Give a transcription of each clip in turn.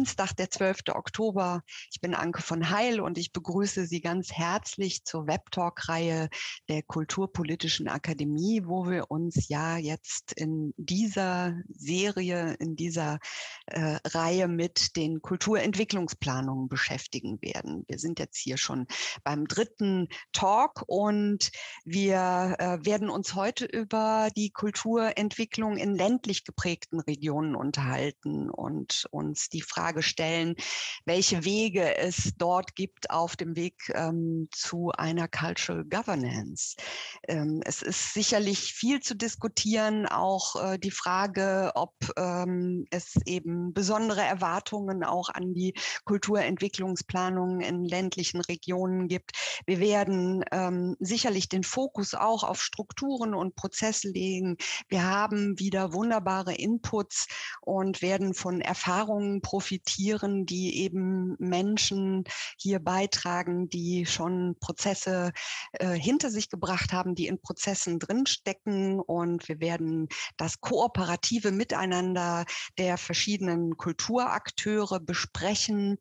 Dienstag, der 12. Oktober. Ich bin Anke von Heil und ich begrüße Sie ganz herzlich zur Webtalk-Reihe der Kulturpolitischen Akademie, wo wir uns ja jetzt in dieser Serie, in dieser äh, Reihe mit den Kulturentwicklungsplanungen beschäftigen werden. Wir sind jetzt hier schon beim dritten Talk und wir äh, werden uns heute über die Kulturentwicklung in ländlich geprägten Regionen unterhalten und uns die Frage stellen, welche Wege es dort gibt auf dem Weg ähm, zu einer Cultural Governance. Ähm, es ist sicherlich viel zu diskutieren, auch äh, die Frage, ob ähm, es eben besondere Erwartungen auch an die Kulturentwicklungsplanung in ländlichen Regionen gibt. Wir werden ähm, sicherlich den Fokus auch auf Strukturen und Prozesse legen. Wir haben wieder wunderbare Inputs und werden von Erfahrungen profitieren, die eben Menschen hier beitragen, die schon Prozesse äh, hinter sich gebracht haben, die in Prozessen drinstecken. Und wir werden das kooperative Miteinander der verschiedenen Kulturakteure besprechen.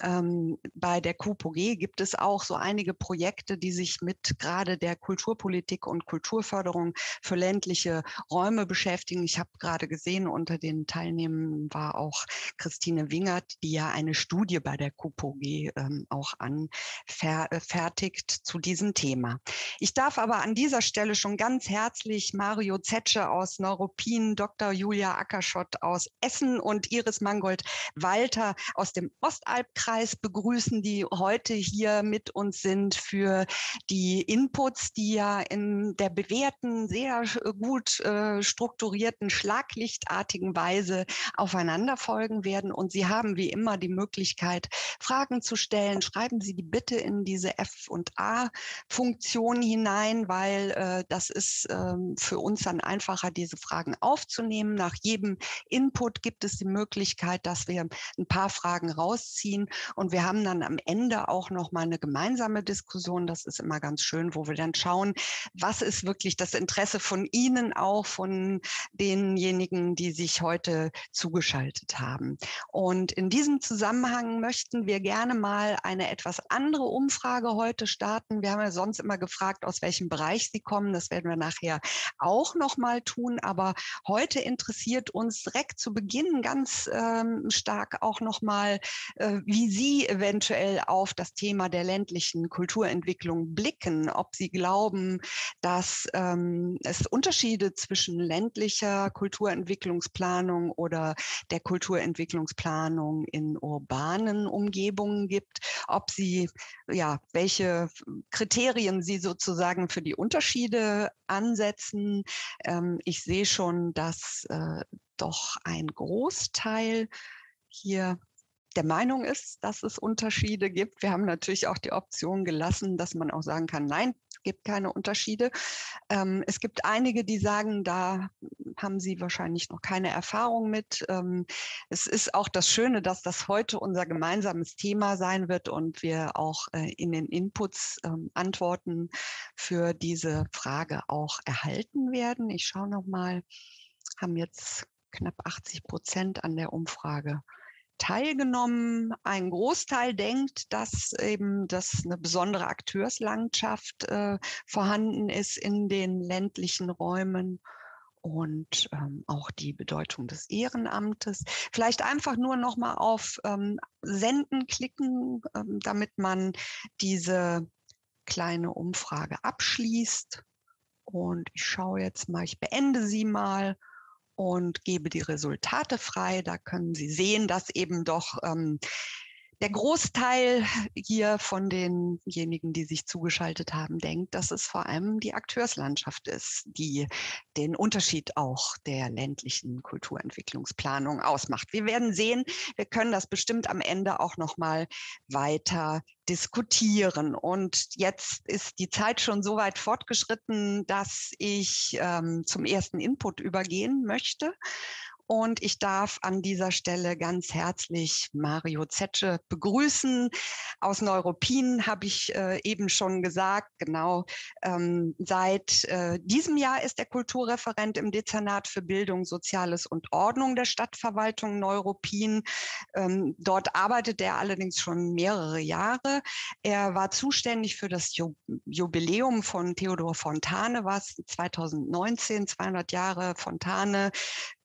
Ähm, bei der KUPOG gibt es auch so einige Projekte, die sich mit gerade der Kulturpolitik und Kulturförderung für ländliche Räume beschäftigen. Ich habe gerade gesehen, unter den Teilnehmern war auch Christine Wingert, die ja eine Studie bei der KUPOG ähm, auch anfertigt zu diesem Thema. Ich darf aber an dieser Stelle schon ganz herzlich Mario Zetsche aus Neuruppin, Dr. Julia Ackerschott aus Essen und Iris Mangold Walter aus dem Ostalbkreis begrüßen, die heute hier mit uns sind für die Inputs, die ja in der bewährten, sehr gut äh, strukturierten, schlaglichtartigen Weise aufeinander folgen werden. Und Sie haben wie immer die Möglichkeit, Fragen zu stellen. Schreiben Sie die bitte in diese F- und A-Funktion hinein, weil äh, das ist äh, für uns dann einfacher, diese Fragen aufzunehmen. Nach jedem Input gibt es die Möglichkeit, dass wir ein paar Fragen rausziehen und wir haben dann am Ende auch noch mal eine gemeinsame Diskussion. Das ist immer ganz schön, wo wir dann schauen, was ist wirklich das Interesse von Ihnen auch, von denjenigen, die sich heute zugeschaltet haben. Und in diesem Zusammenhang möchten wir gerne mal eine etwas andere Umfrage heute starten. Wir haben ja sonst immer gefragt, aus welchem Bereich Sie kommen. Das werden wir nachher auch noch mal tun. Aber heute interessiert uns direkt zu Beginn ganz ähm, stark auch noch mal, äh, wie Sie eventuell auf das Thema der ländlichen Kulturentwicklung blicken. Ob Sie glauben, dass ähm, es Unterschiede zwischen ländlicher Kulturentwicklungsplanung oder der Kulturentwicklungsplanung in urbanen Umgebungen gibt, ob Sie, ja, welche Kriterien Sie sozusagen für die Unterschiede ansetzen. Ähm, ich sehe schon, dass äh, doch ein Großteil hier der Meinung ist, dass es Unterschiede gibt. Wir haben natürlich auch die Option gelassen, dass man auch sagen kann, nein, es gibt keine Unterschiede. Ähm, es gibt einige, die sagen, da haben sie wahrscheinlich noch keine Erfahrung mit. Ähm, es ist auch das Schöne, dass das heute unser gemeinsames Thema sein wird und wir auch äh, in den Inputs ähm, Antworten für diese Frage auch erhalten werden. Ich schaue noch mal, haben jetzt knapp 80 Prozent an der Umfrage teilgenommen. Ein Großteil denkt, dass eben das eine besondere Akteurslandschaft äh, vorhanden ist in den ländlichen Räumen und ähm, auch die Bedeutung des Ehrenamtes. Vielleicht einfach nur noch mal auf ähm, Senden klicken, ähm, damit man diese kleine Umfrage abschließt. Und ich schaue jetzt mal, ich beende sie mal und gebe die Resultate frei. Da können Sie sehen, dass eben doch ähm, der Großteil hier von denjenigen, die sich zugeschaltet haben, denkt, dass es vor allem die Akteurslandschaft ist, die den Unterschied auch der ländlichen Kulturentwicklungsplanung ausmacht. Wir werden sehen, wir können das bestimmt am Ende auch noch mal weiter diskutieren. Und jetzt ist die Zeit schon so weit fortgeschritten, dass ich ähm, zum ersten Input übergehen möchte. Und ich darf an dieser Stelle ganz herzlich Mario Zetsche begrüßen. Aus Neuropin habe ich äh, eben schon gesagt, genau. Ähm, seit äh, diesem Jahr ist er Kulturreferent im Dezernat für Bildung, Soziales und Ordnung der Stadtverwaltung Neuropin. Ähm, dort arbeitet er allerdings schon mehrere Jahre. Er war zuständig für das Jubiläum von Theodor Fontane, was 2019, 200 Jahre Fontane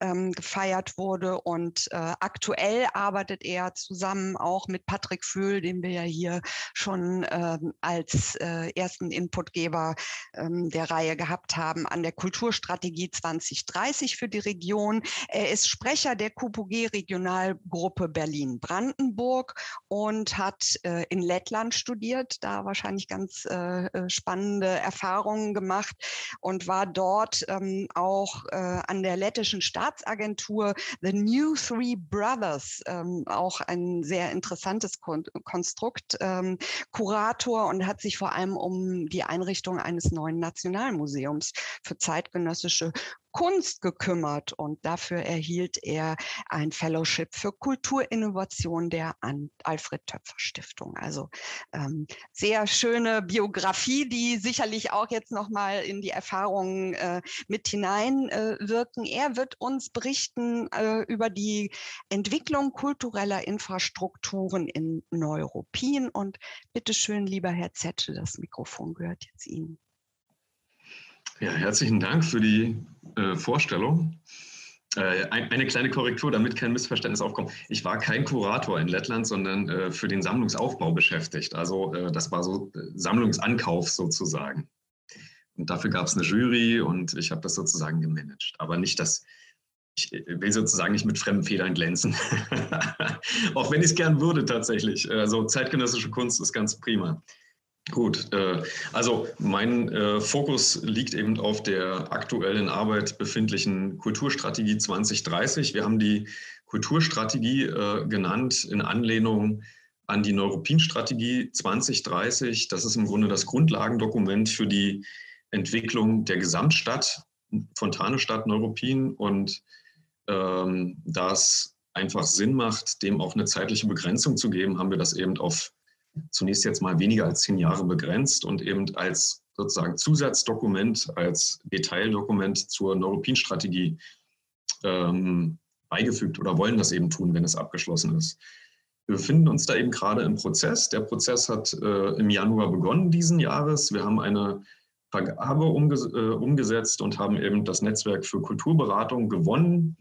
ähm, gefeiert wurde. Und äh, aktuell arbeitet er zusammen auch mit Patrick Föhl, den wir ja hier schon ähm, als äh, ersten Inputgeber ähm, der Reihe gehabt haben, an der Kulturstrategie 2030 für die Region. Er ist Sprecher der KUPG Regionalgruppe Berlin-Brandenburg und hat äh, in Lettland studiert, da wahrscheinlich ganz äh, äh spannende Erfahrungen gemacht und war dort ähm, auch äh, an der lettischen Staatsagentur The New Three Brothers, ähm, auch ein sehr interessantes Kon Konstrukt, ähm, Kurator und hat sich vor allem um die Einrichtung eines neuen Nationalmuseums für zeitgenössische Kunst gekümmert und dafür erhielt er ein Fellowship für Kulturinnovation der Alfred Töpfer Stiftung. Also ähm, sehr schöne Biografie, die sicherlich auch jetzt noch mal in die Erfahrungen äh, mit hineinwirken. Äh, er wird uns berichten äh, über die Entwicklung kultureller Infrastrukturen in Neuruppin und bitteschön, lieber Herr Zetsche, das Mikrofon gehört jetzt Ihnen. Ja, herzlichen Dank für die äh, Vorstellung. Äh, ein, eine kleine Korrektur, damit kein Missverständnis aufkommt. Ich war kein Kurator in Lettland, sondern äh, für den Sammlungsaufbau beschäftigt. Also äh, das war so Sammlungsankauf sozusagen. Und dafür gab es eine Jury und ich habe das sozusagen gemanagt. Aber nicht das, ich will sozusagen nicht mit fremden Federn glänzen. Auch wenn ich es gern würde tatsächlich. Also zeitgenössische Kunst ist ganz prima. Gut, äh, also mein äh, Fokus liegt eben auf der aktuell in Arbeit befindlichen Kulturstrategie 2030. Wir haben die Kulturstrategie äh, genannt in Anlehnung an die Neuropin-Strategie 2030. Das ist im Grunde das Grundlagendokument für die Entwicklung der Gesamtstadt, Fontanestadt Neuropin. Und ähm, da es einfach Sinn macht, dem auch eine zeitliche Begrenzung zu geben, haben wir das eben auf zunächst jetzt mal weniger als zehn Jahre begrenzt und eben als sozusagen Zusatzdokument, als Detaildokument zur Neuropin-Strategie ähm, beigefügt oder wollen das eben tun, wenn es abgeschlossen ist. Wir befinden uns da eben gerade im Prozess. Der Prozess hat äh, im Januar begonnen diesen Jahres. Wir haben eine Vergabe umges äh, umgesetzt und haben eben das Netzwerk für Kulturberatung gewonnen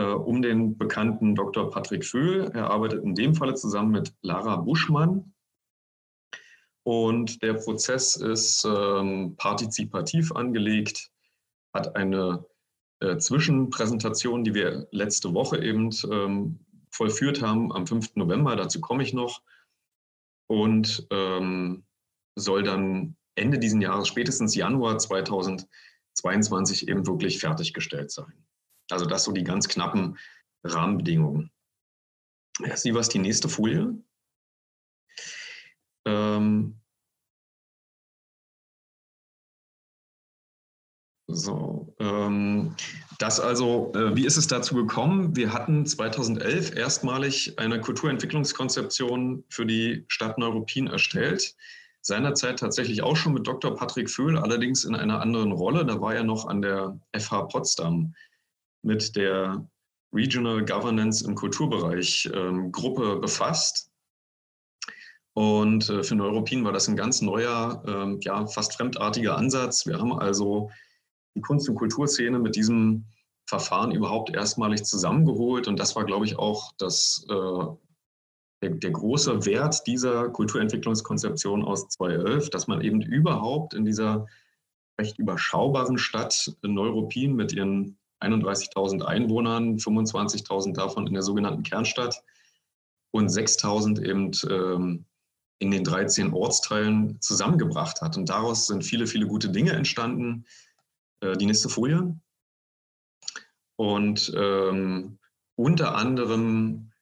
um den bekannten Dr. Patrick Föhl. Er arbeitet in dem Falle zusammen mit Lara Buschmann. Und der Prozess ist ähm, partizipativ angelegt, hat eine äh, Zwischenpräsentation, die wir letzte Woche eben ähm, vollführt haben, am 5. November, dazu komme ich noch, und ähm, soll dann Ende diesen Jahres, spätestens Januar 2022 eben wirklich fertiggestellt sein. Also das so die ganz knappen Rahmenbedingungen. Sie was die nächste Folie. Ähm so, ähm, das also, äh, wie ist es dazu gekommen? Wir hatten 2011 erstmalig eine Kulturentwicklungskonzeption für die Stadt Neuruppin erstellt. Seinerzeit tatsächlich auch schon mit Dr. Patrick Föhl, allerdings in einer anderen Rolle. Da war er noch an der FH Potsdam mit der Regional Governance im Kulturbereich ähm, Gruppe befasst. Und äh, für Neuropin war das ein ganz neuer, ähm, ja, fast fremdartiger Ansatz. Wir haben also die Kunst- und Kulturszene mit diesem Verfahren überhaupt erstmalig zusammengeholt. Und das war, glaube ich, auch das, äh, der, der, große Wert dieser Kulturentwicklungskonzeption aus 2011, dass man eben überhaupt in dieser recht überschaubaren Stadt Neuropin mit ihren 31.000 Einwohnern, 25.000 davon in der sogenannten Kernstadt und 6.000 eben ähm, in den 13 Ortsteilen zusammengebracht hat. Und daraus sind viele, viele gute Dinge entstanden. Äh, die nächste Folie. Und ähm, unter anderem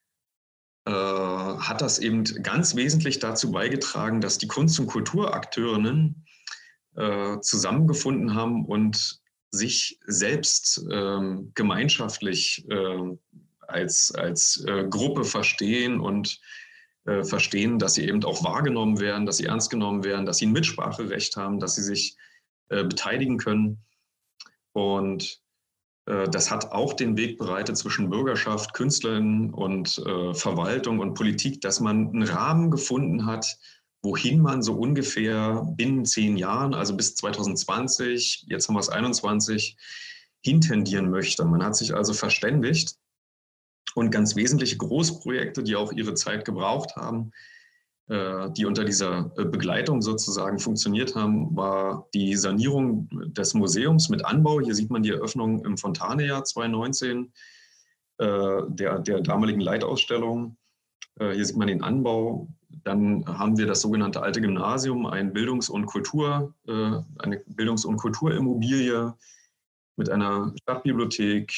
äh, hat das eben ganz wesentlich dazu beigetragen, dass die Kunst- und Kulturakteurinnen äh, zusammengefunden haben und sich selbst ähm, gemeinschaftlich äh, als, als äh, Gruppe verstehen und äh, verstehen, dass sie eben auch wahrgenommen werden, dass sie ernst genommen werden, dass sie ein Mitspracherecht haben, dass sie sich äh, beteiligen können. Und äh, das hat auch den Weg bereitet zwischen Bürgerschaft, Künstlerinnen und äh, Verwaltung und Politik, dass man einen Rahmen gefunden hat, wohin man so ungefähr binnen zehn Jahren, also bis 2020, jetzt haben wir es 21, hintendieren möchte. Man hat sich also verständigt und ganz wesentliche Großprojekte, die auch ihre Zeit gebraucht haben, äh, die unter dieser äh, Begleitung sozusagen funktioniert haben, war die Sanierung des Museums mit Anbau. Hier sieht man die Eröffnung im Fontanejahr 2019 äh, der, der damaligen Leitausstellung. Hier sieht man den Anbau. Dann haben wir das sogenannte Alte Gymnasium, ein Bildungs- und Kultur, eine Bildungs- und Kulturimmobilie mit einer Stadtbibliothek,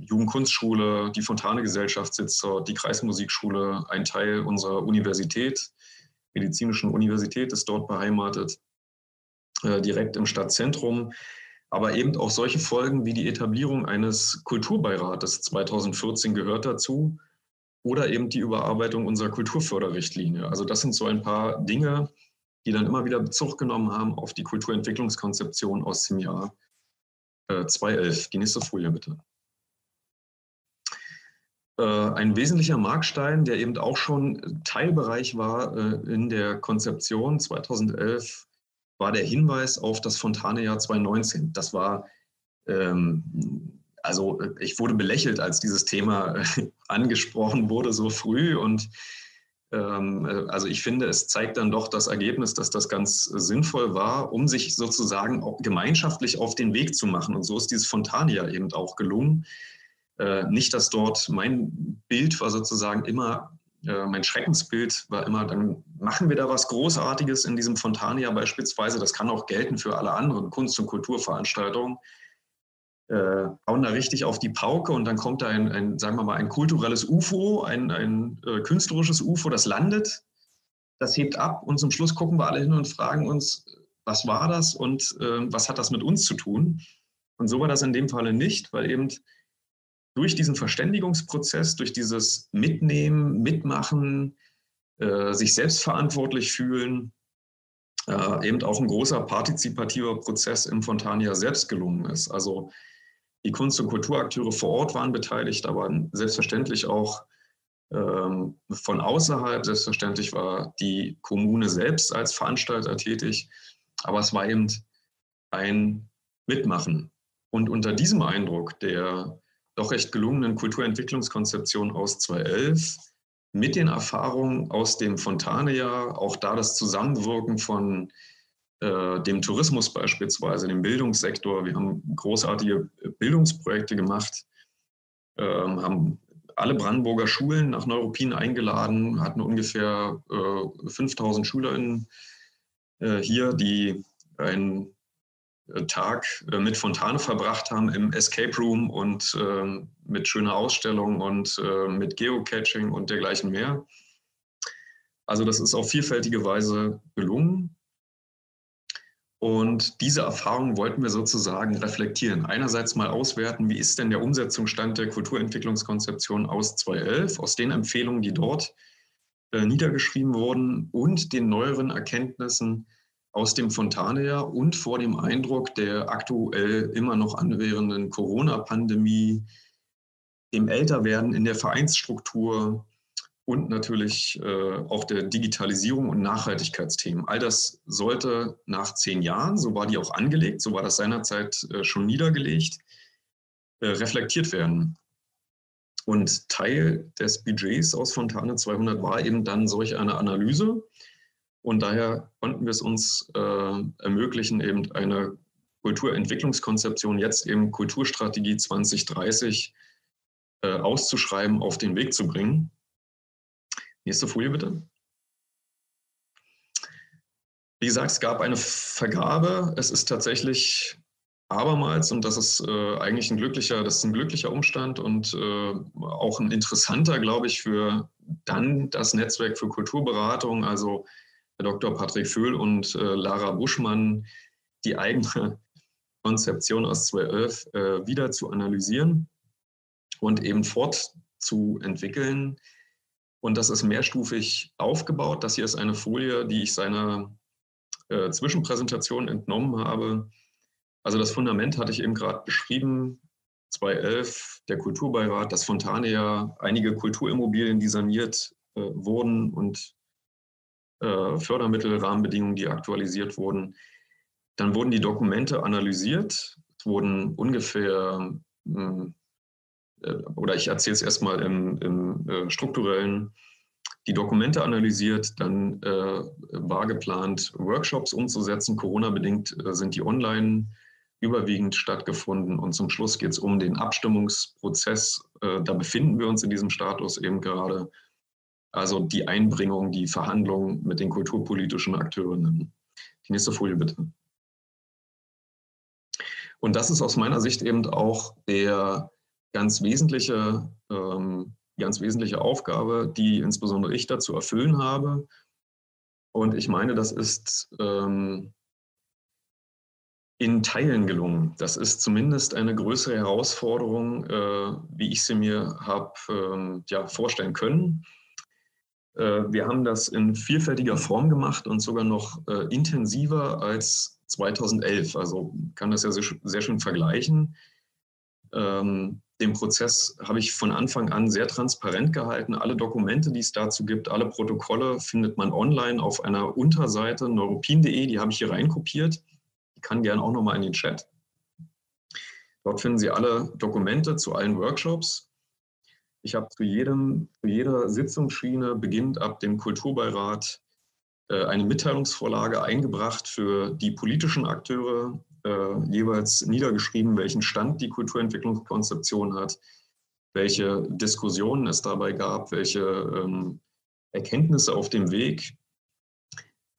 Jugendkunstschule, die Fontane-Gesellschaft sitzt dort, die Kreismusikschule, ein Teil unserer Universität, Medizinischen Universität ist dort beheimatet, äh, direkt im Stadtzentrum. Aber eben auch solche Folgen wie die Etablierung eines Kulturbeirates 2014 gehört dazu oder eben die Überarbeitung unserer Kulturförderrichtlinie. Also das sind so ein paar Dinge, die dann immer wieder Bezug genommen haben auf die Kulturentwicklungskonzeption aus dem Jahr 2011. Äh, die nächste Folie bitte. Äh, ein wesentlicher Markstein, der eben auch schon Teilbereich war äh, in der Konzeption 2011, war der Hinweis auf das Fontanejahr 2019. Das war, ähm, also ich wurde belächelt, als dieses Thema angesprochen wurde so früh und ähm, also ich finde, es zeigt dann doch das Ergebnis, dass das ganz sinnvoll war, um sich sozusagen auch gemeinschaftlich auf den Weg zu machen. Und so ist dieses Fontania eben auch gelungen. Äh, nicht, dass dort mein Bild war sozusagen immer, äh, mein Schreckensbild war immer, dann machen wir da was Großartiges in diesem Fontania beispielsweise. Das kann auch gelten für alle anderen Kunst- und Kulturveranstaltungen äh, hauen da richtig auf die Pauke und dann kommt da ein, ein sagen wir mal, ein kulturelles UFO, ein, ein äh, künstlerisches UFO, das landet, das hebt ab und zum Schluss gucken wir alle hin und fragen uns, was war das und äh, was hat das mit uns zu tun? Und so war das in dem Falle nicht, weil eben durch diesen Verständigungsprozess, durch dieses Mitnehmen, Mitmachen, äh, sich selbstverantwortlich fühlen, äh, eben auch ein großer partizipativer Prozess im Fontania selbst gelungen ist. Also die Kunst- und Kulturakteure vor Ort waren beteiligt, aber selbstverständlich auch ähm, von außerhalb. Selbstverständlich war die Kommune selbst als Veranstalter tätig, aber es war eben ein Mitmachen. Und unter diesem Eindruck der doch recht gelungenen Kulturentwicklungskonzeption aus 2011 mit den Erfahrungen aus dem Fontane-Jahr, auch da das Zusammenwirken von äh, dem Tourismus beispielsweise, dem Bildungssektor. Wir haben großartige Bildungsprojekte gemacht, ähm, haben alle Brandenburger Schulen nach Neuruppin eingeladen, hatten ungefähr äh, 5000 SchülerInnen äh, hier, die einen äh, Tag äh, mit Fontane verbracht haben im Escape Room und ähm, mit schöner Ausstellung und äh, mit Geocaching und dergleichen mehr. Also das ist auf vielfältige Weise gelungen. Und diese Erfahrung wollten wir sozusagen reflektieren. Einerseits mal auswerten, wie ist denn der Umsetzungsstand der Kulturentwicklungskonzeption aus 2011, aus den Empfehlungen, die dort äh, niedergeschrieben wurden und den neueren Erkenntnissen aus dem Fontanejahr und vor dem Eindruck der aktuell immer noch anwährenden Corona-Pandemie, dem Älterwerden in der Vereinsstruktur, und natürlich äh, auch der Digitalisierung und Nachhaltigkeitsthemen. All das sollte nach zehn Jahren, so war die auch angelegt, so war das seinerzeit äh, schon niedergelegt, äh, reflektiert werden. Und Teil des Budgets aus Fontane 200 war eben dann solch eine Analyse. Und daher konnten wir es uns äh, ermöglichen, eben eine Kulturentwicklungskonzeption, jetzt eben Kulturstrategie 2030 äh, auszuschreiben, auf den Weg zu bringen. Nächste Folie bitte. Wie gesagt, es gab eine Vergabe. Es ist tatsächlich abermals, und das ist äh, eigentlich ein glücklicher, das ist ein glücklicher Umstand und äh, auch ein interessanter, glaube ich, für dann das Netzwerk für Kulturberatung, also Dr. Patrick Föhl und äh, Lara Buschmann, die eigene Konzeption aus 2011 äh, wieder zu analysieren und eben fortzuentwickeln. Und das ist mehrstufig aufgebaut. Das hier ist eine Folie, die ich seiner äh, Zwischenpräsentation entnommen habe. Also das Fundament hatte ich eben gerade beschrieben. 2011 der Kulturbeirat, das Fontania, einige Kulturimmobilien, die saniert äh, wurden und äh, Fördermittel, Rahmenbedingungen, die aktualisiert wurden. Dann wurden die Dokumente analysiert. Es wurden ungefähr, hm, äh, oder ich erzähle es erstmal im, im äh, strukturellen, die Dokumente analysiert. Dann äh, war geplant, Workshops umzusetzen. Corona-bedingt äh, sind die online überwiegend stattgefunden. Und zum Schluss geht es um den Abstimmungsprozess. Äh, da befinden wir uns in diesem Status eben gerade. Also die Einbringung, die Verhandlungen mit den kulturpolitischen Akteurinnen. Die nächste Folie bitte. Und das ist aus meiner Sicht eben auch der ganz wesentliche, ähm, ganz wesentliche Aufgabe, die insbesondere ich dazu erfüllen habe. Und ich meine, das ist ähm, in Teilen gelungen. Das ist zumindest eine größere Herausforderung, äh, wie ich sie mir habe ähm, ja, vorstellen können. Äh, wir haben das in vielfältiger Form gemacht und sogar noch äh, intensiver als 2011. Also kann das ja sehr, sehr schön vergleichen. Ähm, den Prozess habe ich von Anfang an sehr transparent gehalten. Alle Dokumente, die es dazu gibt, alle Protokolle findet man online auf einer Unterseite neuropin.de. Die habe ich hier reinkopiert. Die kann gerne auch nochmal in den Chat. Dort finden Sie alle Dokumente zu allen Workshops. Ich habe zu, jedem, zu jeder Sitzungsschiene, beginnend ab dem Kulturbeirat, äh, eine Mitteilungsvorlage eingebracht für die politischen Akteure, äh, jeweils niedergeschrieben, welchen Stand die Kulturentwicklungskonzeption hat, welche Diskussionen es dabei gab, welche ähm, Erkenntnisse auf dem Weg.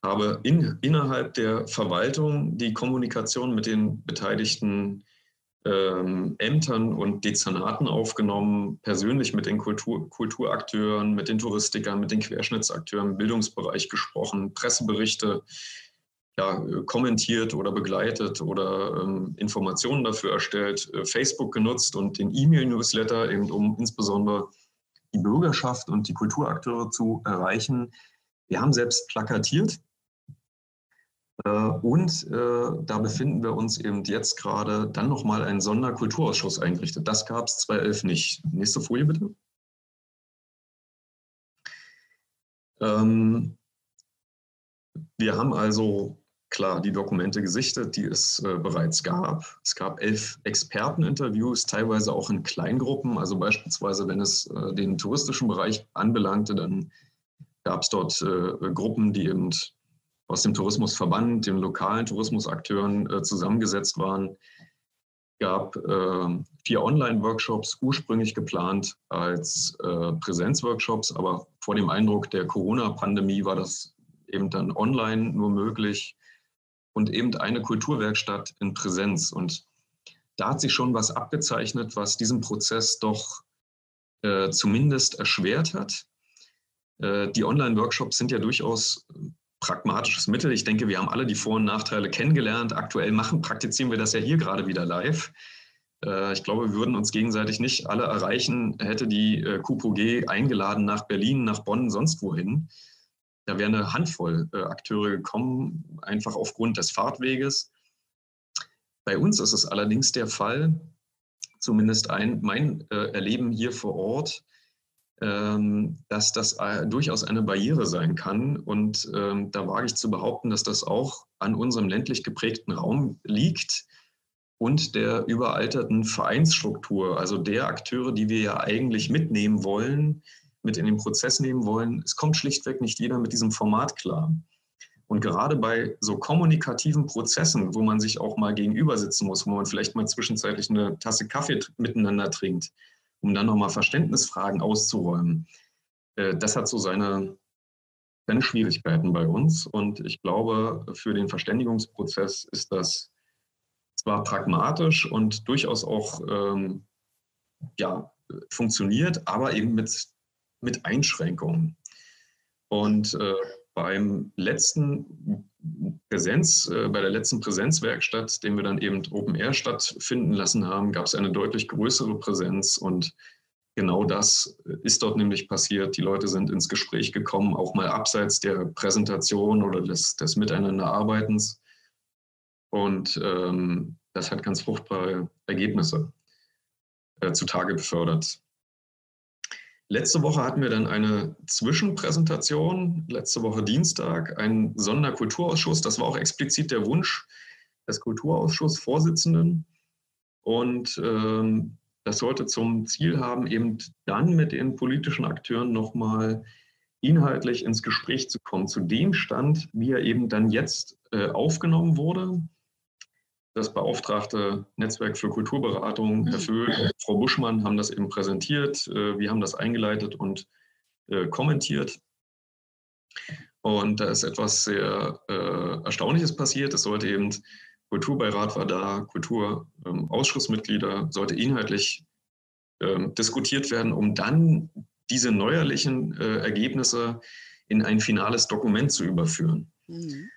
Habe in, innerhalb der Verwaltung die Kommunikation mit den beteiligten ähm, Ämtern und Dezernaten aufgenommen, persönlich mit den Kultur, Kulturakteuren, mit den Touristikern, mit den Querschnittsakteuren im Bildungsbereich gesprochen, Presseberichte ja, kommentiert oder begleitet oder ähm, Informationen dafür erstellt, äh, Facebook genutzt und den E-Mail-Newsletter, eben um insbesondere die Bürgerschaft und die Kulturakteure zu erreichen. Wir haben selbst plakatiert äh, und äh, da befinden wir uns eben jetzt gerade dann nochmal einen Sonderkulturausschuss eingerichtet. Das gab es 2011 nicht. Nächste Folie bitte. Ähm, wir haben also klar die Dokumente gesichtet, die es äh, bereits gab. Es gab elf Experteninterviews, teilweise auch in Kleingruppen. Also beispielsweise, wenn es äh, den touristischen Bereich anbelangte, dann gab es dort äh, Gruppen, die eben aus dem Tourismusverband, den lokalen Tourismusakteuren äh, zusammengesetzt waren. Es gab äh, vier Online-Workshops, ursprünglich geplant als äh, Präsenzworkshops, aber vor dem Eindruck der Corona-Pandemie war das eben dann online nur möglich und eben eine Kulturwerkstatt in Präsenz. Und da hat sich schon was abgezeichnet, was diesen Prozess doch äh, zumindest erschwert hat. Äh, die Online-Workshops sind ja durchaus pragmatisches Mittel. Ich denke, wir haben alle die Vor- und Nachteile kennengelernt. Aktuell machen, praktizieren wir das ja hier gerade wieder live. Äh, ich glaube, wir würden uns gegenseitig nicht alle erreichen, hätte die äh, QPOG eingeladen nach Berlin, nach Bonn, sonst wohin. Da wäre eine Handvoll äh, Akteure gekommen, einfach aufgrund des Fahrtweges. Bei uns ist es allerdings der Fall, zumindest ein, mein Erleben hier vor Ort, ähm, dass das äh, durchaus eine Barriere sein kann. Und ähm, da wage ich zu behaupten, dass das auch an unserem ländlich geprägten Raum liegt und der überalterten Vereinsstruktur, also der Akteure, die wir ja eigentlich mitnehmen wollen, mit in den Prozess nehmen wollen. Es kommt schlichtweg nicht jeder mit diesem Format klar. Und gerade bei so kommunikativen Prozessen, wo man sich auch mal gegenüber sitzen muss, wo man vielleicht mal zwischenzeitlich eine Tasse Kaffee miteinander trinkt, um dann nochmal Verständnisfragen auszuräumen. Äh, das hat so seine, seine Schwierigkeiten bei uns. Und ich glaube, für den Verständigungsprozess ist das zwar pragmatisch und durchaus auch ähm, ja, funktioniert, aber eben mit, mit Einschränkungen. Und äh, beim letzten Präsenz, äh, bei der letzten Präsenzwerkstatt, den wir dann eben Open Air stattfinden lassen haben, gab es eine deutlich größere Präsenz und genau das ist dort nämlich passiert. Die Leute sind ins Gespräch gekommen, auch mal abseits der Präsentation oder des, des Miteinanderarbeitens. Und ähm, das hat ganz fruchtbare Ergebnisse äh, zutage befördert. Letzte Woche hatten wir dann eine Zwischenpräsentation, letzte Woche Dienstag, einen Sonderkulturausschuss. Das war auch explizit der Wunsch des Kulturausschussvorsitzenden. Und ähm, das sollte zum Ziel haben, eben dann mit den politischen Akteuren nochmal inhaltlich ins Gespräch zu kommen, zu dem Stand, wie er eben dann jetzt äh, aufgenommen wurde das beauftragte Netzwerk für Kulturberatung, Herr Föhl und Frau Buschmann, haben das eben präsentiert. Äh, wir haben das eingeleitet und äh, kommentiert. Und da ist etwas sehr äh, Erstaunliches passiert. Es sollte eben, Kulturbeirat war da, Kulturausschussmitglieder, ähm, sollte inhaltlich ähm, diskutiert werden, um dann diese neuerlichen Ergebnisse in ein finales Dokument zu überführen. Mhm.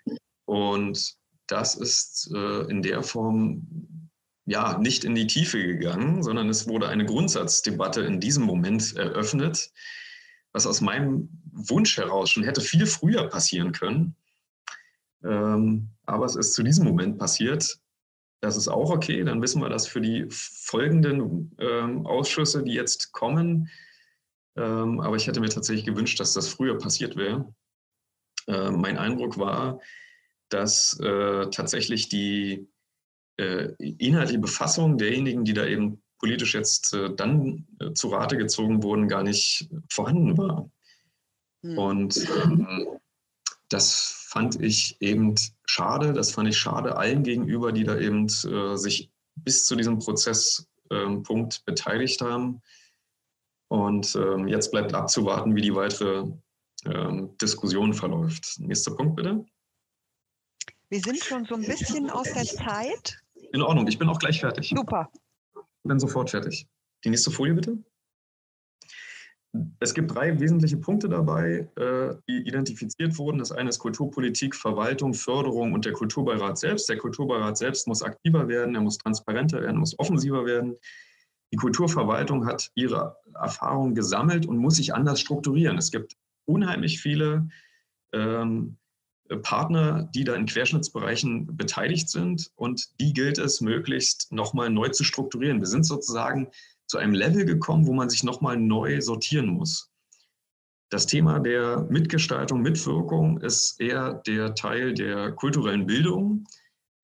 Und das ist äh, in der Form ja nicht in die Tiefe gegangen, sondern es wurde eine Grundsatzdebatte in diesem Moment eröffnet, was aus meinem Wunsch heraus schon hätte viel früher passieren können. Ähm, aber es ist zu diesem Moment passiert. Das ist auch okay. Dann wissen wir das für die folgenden ähm, Ausschüsse, die jetzt kommen. Ähm, aber ich hätte mir tatsächlich gewünscht, dass das früher passiert wäre. Äh, mein Eindruck war, dass äh, tatsächlich die äh, inhaltliche Befassung derjenigen, die da eben politisch jetzt äh, dann äh, zu Rate gezogen wurden, gar nicht vorhanden war. Mhm. Und ähm, das fand ich eben schade. Das fand ich schade allen gegenüber, die da eben äh, sich bis zu diesem Prozesspunkt ähm, beteiligt haben. Und ähm, jetzt bleibt abzuwarten, wie die weitere ähm, Diskussion verläuft. Nächster Punkt bitte. Wir sind schon so ein bisschen aus der Zeit. In Ordnung, ich bin auch gleich fertig. Super. Ich bin sofort fertig. Die nächste Folie bitte. Es gibt drei wesentliche Punkte dabei, äh, die identifiziert wurden. Das eine ist Kulturpolitik, Verwaltung, Förderung und der Kulturbeirat selbst. Der Kulturbeirat selbst muss aktiver werden, er muss transparenter werden, er muss offensiver werden. Die Kulturverwaltung hat ihre Erfahrungen gesammelt und muss sich anders strukturieren. Es gibt unheimlich viele ähm, Partner, die da in Querschnittsbereichen beteiligt sind und die gilt es möglichst nochmal neu zu strukturieren. Wir sind sozusagen zu einem Level gekommen, wo man sich nochmal neu sortieren muss. Das Thema der Mitgestaltung, Mitwirkung ist eher der Teil der kulturellen Bildung.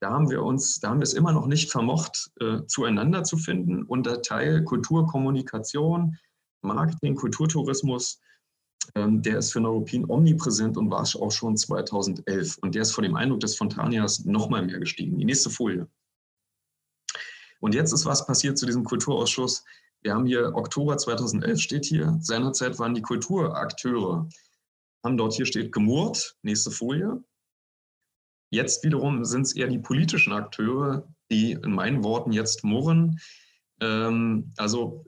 Da haben wir uns, da haben wir es immer noch nicht vermocht, äh, zueinander zu finden. Und der Teil Kulturkommunikation, Marketing, Kulturtourismus der ist für Neuruppin omnipräsent und war auch schon 2011. Und der ist vor dem Eindruck des Fontanias noch mal mehr gestiegen. Die nächste Folie. Und jetzt ist was passiert zu diesem Kulturausschuss. Wir haben hier Oktober 2011 steht hier. Seinerzeit waren die Kulturakteure, haben dort hier steht gemurrt. Nächste Folie. Jetzt wiederum sind es eher die politischen Akteure, die in meinen Worten jetzt murren. Ähm, also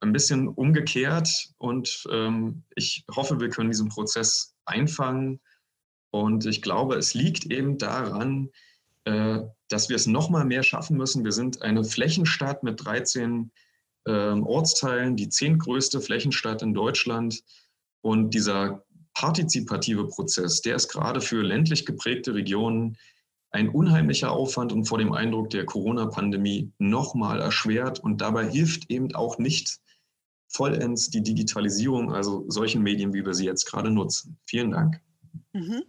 ein bisschen umgekehrt und ähm, ich hoffe, wir können diesen Prozess einfangen. Und ich glaube, es liegt eben daran, äh, dass wir es noch mal mehr schaffen müssen. Wir sind eine Flächenstadt mit 13 äh, Ortsteilen, die zehntgrößte Flächenstadt in Deutschland. Und dieser partizipative Prozess, der ist gerade für ländlich geprägte Regionen ein unheimlicher Aufwand und vor dem Eindruck der Corona-Pandemie nochmal erschwert. Und dabei hilft eben auch nicht vollends die Digitalisierung, also solchen Medien, wie wir sie jetzt gerade nutzen. Vielen Dank. Mhm.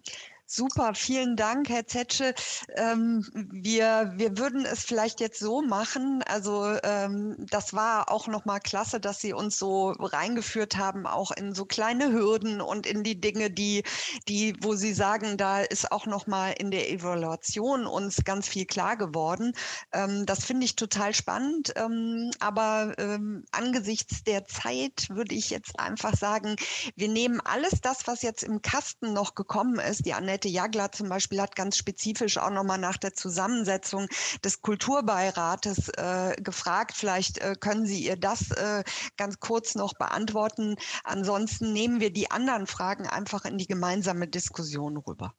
Super, vielen Dank, Herr Zetsche. Ähm, wir, wir würden es vielleicht jetzt so machen. Also ähm, das war auch nochmal klasse, dass Sie uns so reingeführt haben, auch in so kleine Hürden und in die Dinge, die, die, wo Sie sagen, da ist auch nochmal in der Evaluation uns ganz viel klar geworden. Ähm, das finde ich total spannend. Ähm, aber ähm, angesichts der Zeit würde ich jetzt einfach sagen, wir nehmen alles das, was jetzt im Kasten noch gekommen ist. Die Annette Annette Jagler zum Beispiel hat ganz spezifisch auch nochmal nach der Zusammensetzung des Kulturbeirates äh, gefragt. Vielleicht äh, können Sie ihr das äh, ganz kurz noch beantworten. Ansonsten nehmen wir die anderen Fragen einfach in die gemeinsame Diskussion rüber.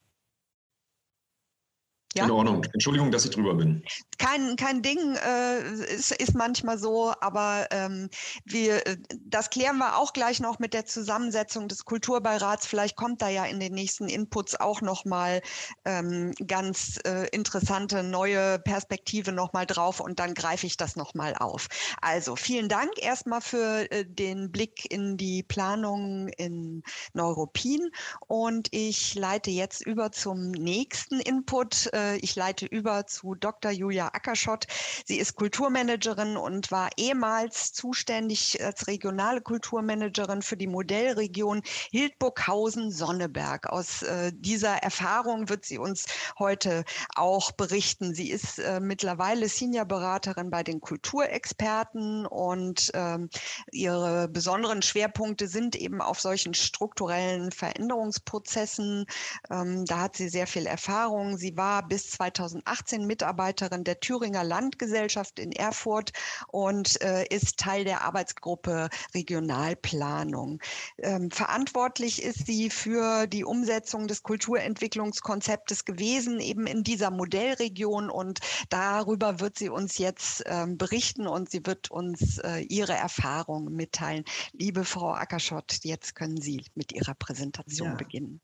Ja? In Ordnung. Entschuldigung, dass ich drüber bin. Kein, kein Ding, äh, ist, ist manchmal so, aber ähm, wir, äh, das klären wir auch gleich noch mit der Zusammensetzung des Kulturbeirats. Vielleicht kommt da ja in den nächsten Inputs auch nochmal ähm, ganz äh, interessante neue Perspektive nochmal drauf und dann greife ich das nochmal auf. Also vielen Dank erstmal für äh, den Blick in die Planung in Neuropin und ich leite jetzt über zum nächsten Input. Äh, äh, ich leite über zu Dr. Julia Ackerschott. Sie ist Kulturmanagerin und war ehemals zuständig als regionale Kulturmanagerin für die Modellregion Hildburghausen-Sonneberg. Aus äh, dieser Erfahrung wird sie uns heute auch berichten. Sie ist äh, mittlerweile Senior-Beraterin bei den Kulturexperten und ähm, ihre besonderen Schwerpunkte sind eben auf solchen strukturellen Veränderungsprozessen. Ähm, da hat sie sehr viel Erfahrung. Sie war bis 2018 Mitarbeiterin der Thüringer Landgesellschaft in Erfurt und äh, ist Teil der Arbeitsgruppe Regionalplanung. Ähm, verantwortlich ist sie für die Umsetzung des Kulturentwicklungskonzeptes gewesen, eben in dieser Modellregion und darüber wird sie uns jetzt ähm, berichten und sie wird uns äh, ihre Erfahrungen mitteilen. Liebe Frau Ackerschott, jetzt können Sie mit Ihrer Präsentation ja. beginnen.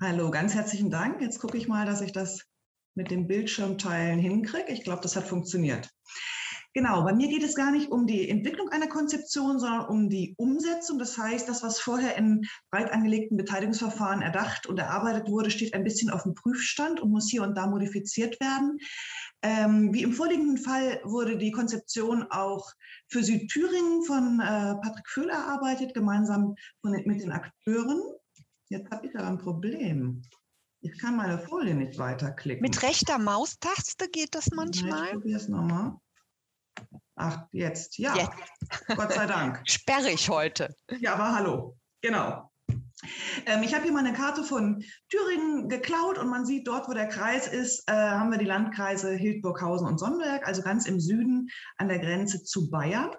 Hallo, ganz herzlichen Dank. Jetzt gucke ich mal, dass ich das mit dem Bildschirmteilen hinkriege. Ich glaube, das hat funktioniert. Genau, bei mir geht es gar nicht um die Entwicklung einer Konzeption, sondern um die Umsetzung. Das heißt, das, was vorher in breit angelegten Beteiligungsverfahren erdacht und erarbeitet wurde, steht ein bisschen auf dem Prüfstand und muss hier und da modifiziert werden. Ähm, wie im vorliegenden Fall wurde die Konzeption auch für Südthüringen von äh, Patrick Föhl erarbeitet, gemeinsam von, mit den Akteuren. Jetzt habe ich da ein Problem. Ich kann meine Folie nicht weiterklicken. Mit rechter Maustaste geht das manchmal? ich probiere es nochmal. Ach, jetzt, ja. Jetzt. Gott sei Dank. Sperrig heute. Ja, aber hallo. Genau. Ähm, ich habe hier mal eine Karte von Thüringen geklaut und man sieht dort, wo der Kreis ist, äh, haben wir die Landkreise Hildburghausen und Sonnenberg, also ganz im Süden an der Grenze zu Bayern.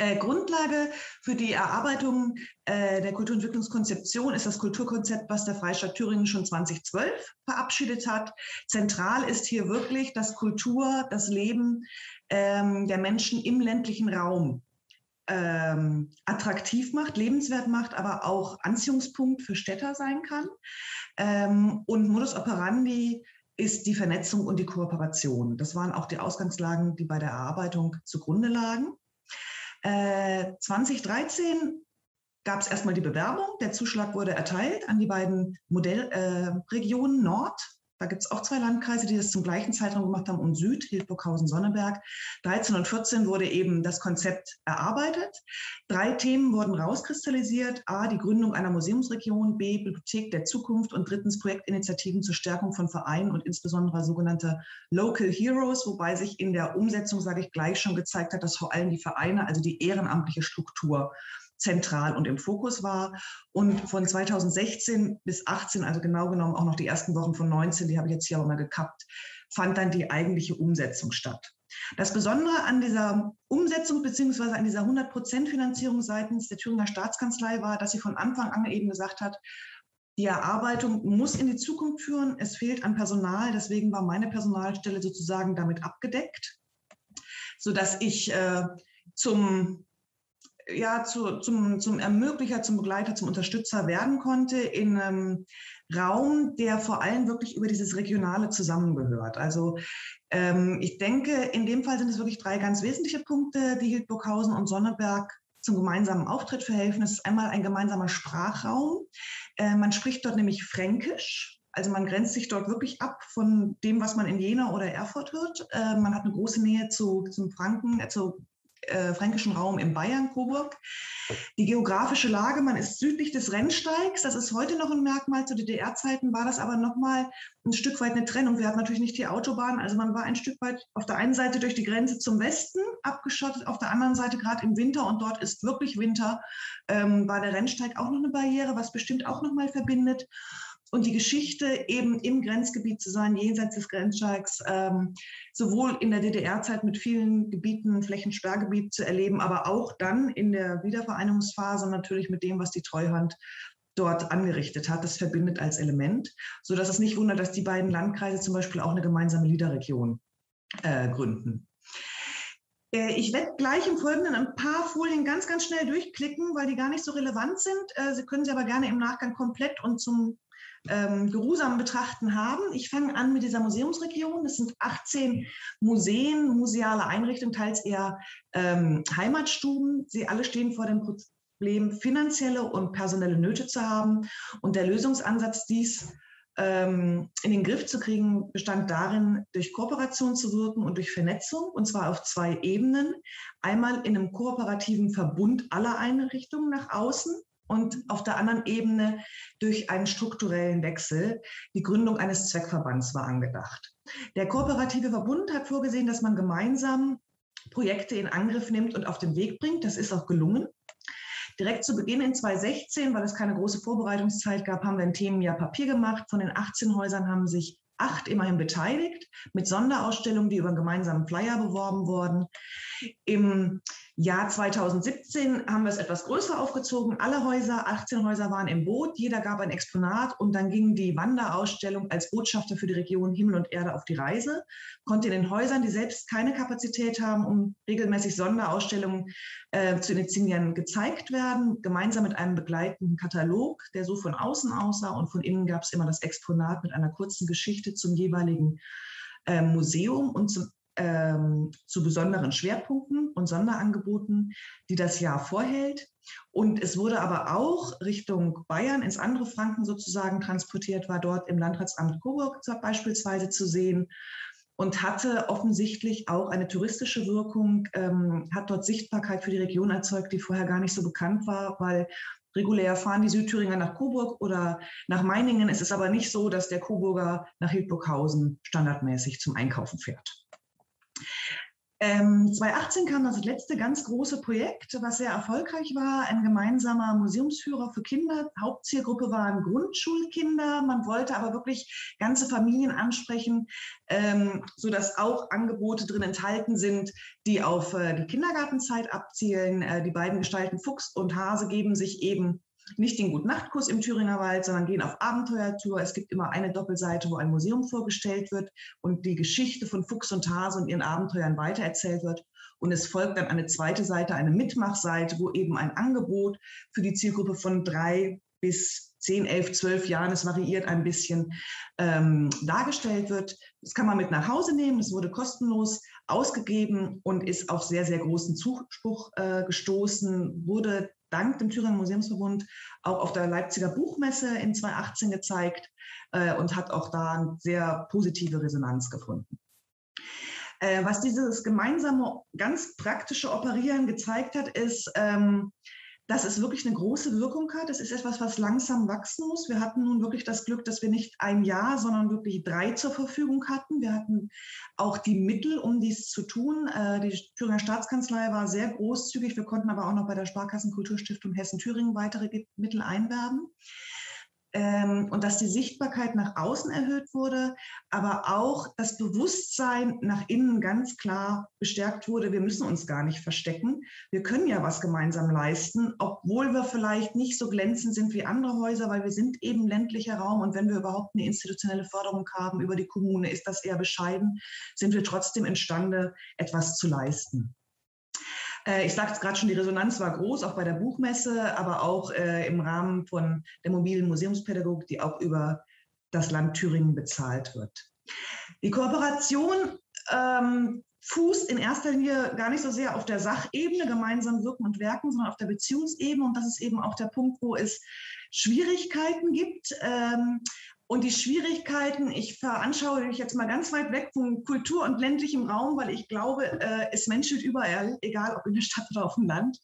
Äh, Grundlage für die Erarbeitung äh, der Kulturentwicklungskonzeption ist das Kulturkonzept, was der Freistaat Thüringen schon 2012 verabschiedet hat. Zentral ist hier wirklich, dass Kultur das Leben ähm, der Menschen im ländlichen Raum ähm, attraktiv macht, lebenswert macht, aber auch Anziehungspunkt für Städter sein kann. Ähm, und Modus operandi ist die Vernetzung und die Kooperation. Das waren auch die Ausgangslagen, die bei der Erarbeitung zugrunde lagen. 2013 äh, gab es erstmal die Bewerbung. Der Zuschlag wurde erteilt an die beiden Modellregionen äh, Nord. Da gibt es auch zwei Landkreise, die das zum gleichen Zeitraum gemacht haben und Süd, Hildburghausen-Sonneberg. 13 und 14 wurde eben das Konzept erarbeitet. Drei Themen wurden rauskristallisiert. A, die Gründung einer Museumsregion, B, Bibliothek der Zukunft und drittens Projektinitiativen zur Stärkung von Vereinen und insbesondere sogenannte Local Heroes, wobei sich in der Umsetzung, sage ich gleich, schon gezeigt hat, dass vor allem die Vereine, also die ehrenamtliche Struktur, zentral und im Fokus war. Und von 2016 bis 18, also genau genommen auch noch die ersten Wochen von 19, die habe ich jetzt hier auch mal gekappt, fand dann die eigentliche Umsetzung statt. Das Besondere an dieser Umsetzung beziehungsweise an dieser 100% Finanzierung seitens der Thüringer Staatskanzlei war, dass sie von Anfang an eben gesagt hat, die Erarbeitung muss in die Zukunft führen. Es fehlt an Personal. Deswegen war meine Personalstelle sozusagen damit abgedeckt, sodass ich äh, zum ja, zu, zum, zum Ermöglicher, zum Begleiter, zum Unterstützer werden konnte in einem Raum, der vor allem wirklich über dieses Regionale zusammengehört. Also ähm, ich denke, in dem Fall sind es wirklich drei ganz wesentliche Punkte, die Hildburghausen und Sonneberg zum gemeinsamen Auftritt verhelfen. Es ist einmal ein gemeinsamer Sprachraum. Äh, man spricht dort nämlich Fränkisch. Also man grenzt sich dort wirklich ab von dem, was man in Jena oder Erfurt hört. Äh, man hat eine große Nähe zu, zum Franken, äh, zu äh, fränkischen Raum in Bayern, Coburg. Die geografische Lage, man ist südlich des Rennsteigs, das ist heute noch ein Merkmal. Zu DDR-Zeiten war das aber nochmal ein Stück weit eine Trennung. Wir hatten natürlich nicht die Autobahn, also man war ein Stück weit auf der einen Seite durch die Grenze zum Westen abgeschottet, auf der anderen Seite gerade im Winter und dort ist wirklich Winter, ähm, war der Rennsteig auch noch eine Barriere, was bestimmt auch nochmal verbindet. Und die Geschichte eben im Grenzgebiet zu sein, jenseits des Grenzsteigs, ähm, sowohl in der DDR-Zeit mit vielen Gebieten, Flächensperrgebiet zu erleben, aber auch dann in der Wiedervereinigungsphase natürlich mit dem, was die Treuhand dort angerichtet hat. Das verbindet als Element, sodass es nicht wundert, dass die beiden Landkreise zum Beispiel auch eine gemeinsame Liederregion äh, gründen. Äh, ich werde gleich im Folgenden ein paar Folien ganz, ganz schnell durchklicken, weil die gar nicht so relevant sind. Äh, sie können sie aber gerne im Nachgang komplett und zum ähm, geruhsamen Betrachten haben. Ich fange an mit dieser Museumsregion. Das sind 18 Museen, museale Einrichtungen, teils eher ähm, Heimatstuben. Sie alle stehen vor dem Problem, finanzielle und personelle Nöte zu haben. Und der Lösungsansatz, dies ähm, in den Griff zu kriegen, bestand darin, durch Kooperation zu wirken und durch Vernetzung, und zwar auf zwei Ebenen. Einmal in einem kooperativen Verbund aller Einrichtungen nach außen und auf der anderen Ebene durch einen strukturellen Wechsel. Die Gründung eines Zweckverbands war angedacht. Der kooperative Verbund hat vorgesehen, dass man gemeinsam Projekte in Angriff nimmt und auf den Weg bringt. Das ist auch gelungen. Direkt zu Beginn in 2016, weil es keine große Vorbereitungszeit gab, haben wir ein Themenjahr Papier gemacht. Von den 18 Häusern haben sich acht immerhin beteiligt, mit Sonderausstellungen, die über einen gemeinsamen Flyer beworben wurden. Im Jahr 2017 haben wir es etwas größer aufgezogen. Alle Häuser, 18 Häuser waren im Boot, jeder gab ein Exponat und dann ging die Wanderausstellung als Botschafter für die Region Himmel und Erde auf die Reise, konnte in den Häusern, die selbst keine Kapazität haben, um regelmäßig Sonderausstellungen äh, zu initiieren, gezeigt werden, gemeinsam mit einem begleitenden Katalog, der so von außen aussah und von innen gab es immer das Exponat mit einer kurzen Geschichte zum jeweiligen äh, Museum und zum ähm, zu besonderen Schwerpunkten und Sonderangeboten, die das Jahr vorhält. Und es wurde aber auch Richtung Bayern ins andere Franken sozusagen transportiert, war dort im Landratsamt Coburg beispielsweise zu sehen und hatte offensichtlich auch eine touristische Wirkung, ähm, hat dort Sichtbarkeit für die Region erzeugt, die vorher gar nicht so bekannt war, weil regulär fahren die Südthüringer nach Coburg oder nach Meiningen. Es ist aber nicht so, dass der Coburger nach Hildburghausen standardmäßig zum Einkaufen fährt. Ähm, 2018 kam das letzte ganz große Projekt, was sehr erfolgreich war, ein gemeinsamer Museumsführer für Kinder. Hauptzielgruppe waren Grundschulkinder. Man wollte aber wirklich ganze Familien ansprechen, ähm, sodass auch Angebote drin enthalten sind, die auf äh, die Kindergartenzeit abzielen. Äh, die beiden Gestalten Fuchs und Hase geben sich eben nicht den Gut-Nacht-Kurs im Thüringer Wald, sondern gehen auf Abenteuertour. Es gibt immer eine Doppelseite, wo ein Museum vorgestellt wird und die Geschichte von Fuchs und Hase und ihren Abenteuern weitererzählt wird. Und es folgt dann eine zweite Seite, eine Mitmachseite, wo eben ein Angebot für die Zielgruppe von drei bis zehn, elf, zwölf Jahren, es variiert ein bisschen, ähm, dargestellt wird. Das kann man mit nach Hause nehmen. Es wurde kostenlos ausgegeben und ist auf sehr, sehr großen Zuspruch äh, gestoßen, wurde dank dem Thüringer Museumsverbund auch auf der Leipziger Buchmesse in 2018 gezeigt äh, und hat auch da eine sehr positive Resonanz gefunden. Äh, was dieses gemeinsame, ganz praktische Operieren gezeigt hat, ist, ähm, dass es wirklich eine große Wirkung hat. Es ist etwas, was langsam wachsen muss. Wir hatten nun wirklich das Glück, dass wir nicht ein Jahr, sondern wirklich drei zur Verfügung hatten. Wir hatten auch die Mittel, um dies zu tun. Äh, die Thüringer Staatskanzlei war sehr großzügig. Wir konnten aber auch noch bei der Sparkassenkulturstiftung Hessen-Thüringen weitere Mittel einwerben und dass die Sichtbarkeit nach außen erhöht wurde, aber auch das Bewusstsein nach innen ganz klar bestärkt wurde, wir müssen uns gar nicht verstecken, wir können ja was gemeinsam leisten, obwohl wir vielleicht nicht so glänzend sind wie andere Häuser, weil wir sind eben ländlicher Raum. Und wenn wir überhaupt eine institutionelle Förderung haben über die Kommune, ist das eher bescheiden, sind wir trotzdem imstande, etwas zu leisten. Äh, ich sagte es gerade schon, die Resonanz war groß, auch bei der Buchmesse, aber auch äh, im Rahmen von der mobilen Museumspädagogik, die auch über das Land Thüringen bezahlt wird. Die Kooperation ähm, fußt in erster Linie gar nicht so sehr auf der Sachebene, gemeinsam wirken und werken, sondern auf der Beziehungsebene. Und das ist eben auch der Punkt, wo es Schwierigkeiten gibt. Ähm, und die Schwierigkeiten, ich veranschauliche mich jetzt mal ganz weit weg von Kultur und ländlichem Raum, weil ich glaube, äh, es menschelt überall, egal ob in der Stadt oder auf dem Land,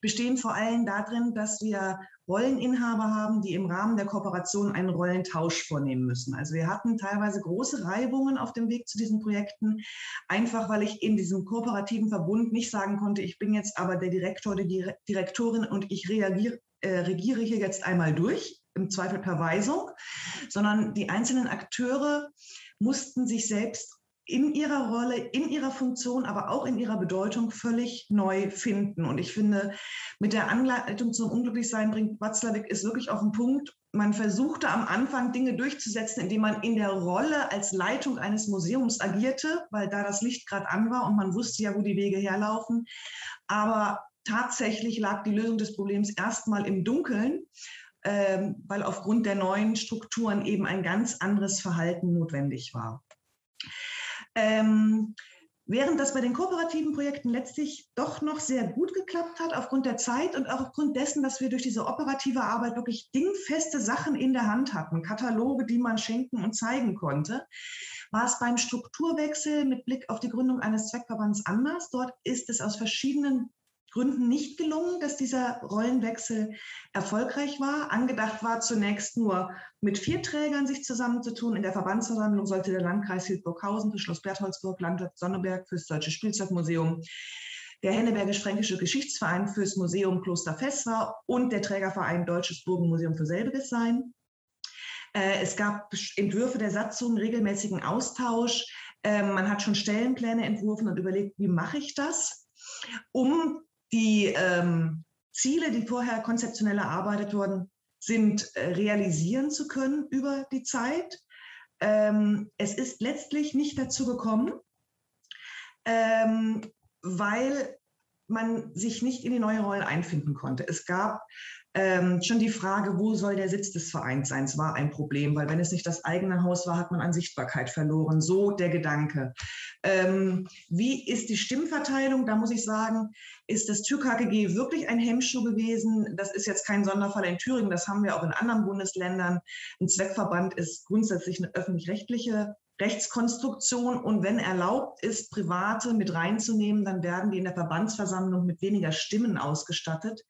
bestehen vor allem darin, dass wir Rolleninhaber haben, die im Rahmen der Kooperation einen Rollentausch vornehmen müssen. Also wir hatten teilweise große Reibungen auf dem Weg zu diesen Projekten, einfach weil ich in diesem kooperativen Verbund nicht sagen konnte, ich bin jetzt aber der Direktor, die Direktorin und ich reagiere, äh, regiere hier jetzt einmal durch im Zweifel per Weisung, sondern die einzelnen Akteure mussten sich selbst in ihrer Rolle, in ihrer Funktion, aber auch in ihrer Bedeutung völlig neu finden. Und ich finde, mit der Anleitung zum Unglücklichsein bringt Watzlawick ist wirklich auf den Punkt. Man versuchte am Anfang Dinge durchzusetzen, indem man in der Rolle als Leitung eines Museums agierte, weil da das Licht gerade an war und man wusste ja, wo die Wege herlaufen. Aber tatsächlich lag die Lösung des Problems erstmal im Dunkeln, ähm, weil aufgrund der neuen Strukturen eben ein ganz anderes Verhalten notwendig war. Ähm, während das bei den kooperativen Projekten letztlich doch noch sehr gut geklappt hat, aufgrund der Zeit und auch aufgrund dessen, dass wir durch diese operative Arbeit wirklich dingfeste Sachen in der Hand hatten, Kataloge, die man schenken und zeigen konnte, war es beim Strukturwechsel mit Blick auf die Gründung eines Zweckverbands anders. Dort ist es aus verschiedenen Gründen nicht gelungen, dass dieser Rollenwechsel erfolgreich war. Angedacht war zunächst nur mit vier Trägern sich zusammenzutun. In der Verbandsversammlung sollte der Landkreis Hildburghausen für Schloss Bertholdsburg, Landrat Sonneberg fürs Deutsche Spielzeugmuseum, der Hennebergisch-Fränkische Geschichtsverein fürs Museum Kloster Vesper und der Trägerverein Deutsches Burgenmuseum für selbiges sein. Äh, es gab Entwürfe der Satzung, regelmäßigen Austausch. Ähm, man hat schon Stellenpläne entworfen und überlegt, wie mache ich das, um die ähm, Ziele, die vorher konzeptionell erarbeitet wurden, sind äh, realisieren zu können über die Zeit. Ähm, es ist letztlich nicht dazu gekommen, ähm, weil man sich nicht in die neue Rolle einfinden konnte. Es gab ähm, schon die Frage, wo soll der Sitz des Vereins sein, es war ein Problem, weil wenn es nicht das eigene Haus war, hat man an Sichtbarkeit verloren. So der Gedanke. Ähm, wie ist die Stimmverteilung? Da muss ich sagen, ist das TÜV-KGG wirklich ein Hemmschuh gewesen? Das ist jetzt kein Sonderfall in Thüringen, das haben wir auch in anderen Bundesländern. Ein Zweckverband ist grundsätzlich eine öffentlich-rechtliche Rechtskonstruktion und wenn erlaubt ist, Private mit reinzunehmen, dann werden die in der Verbandsversammlung mit weniger Stimmen ausgestattet.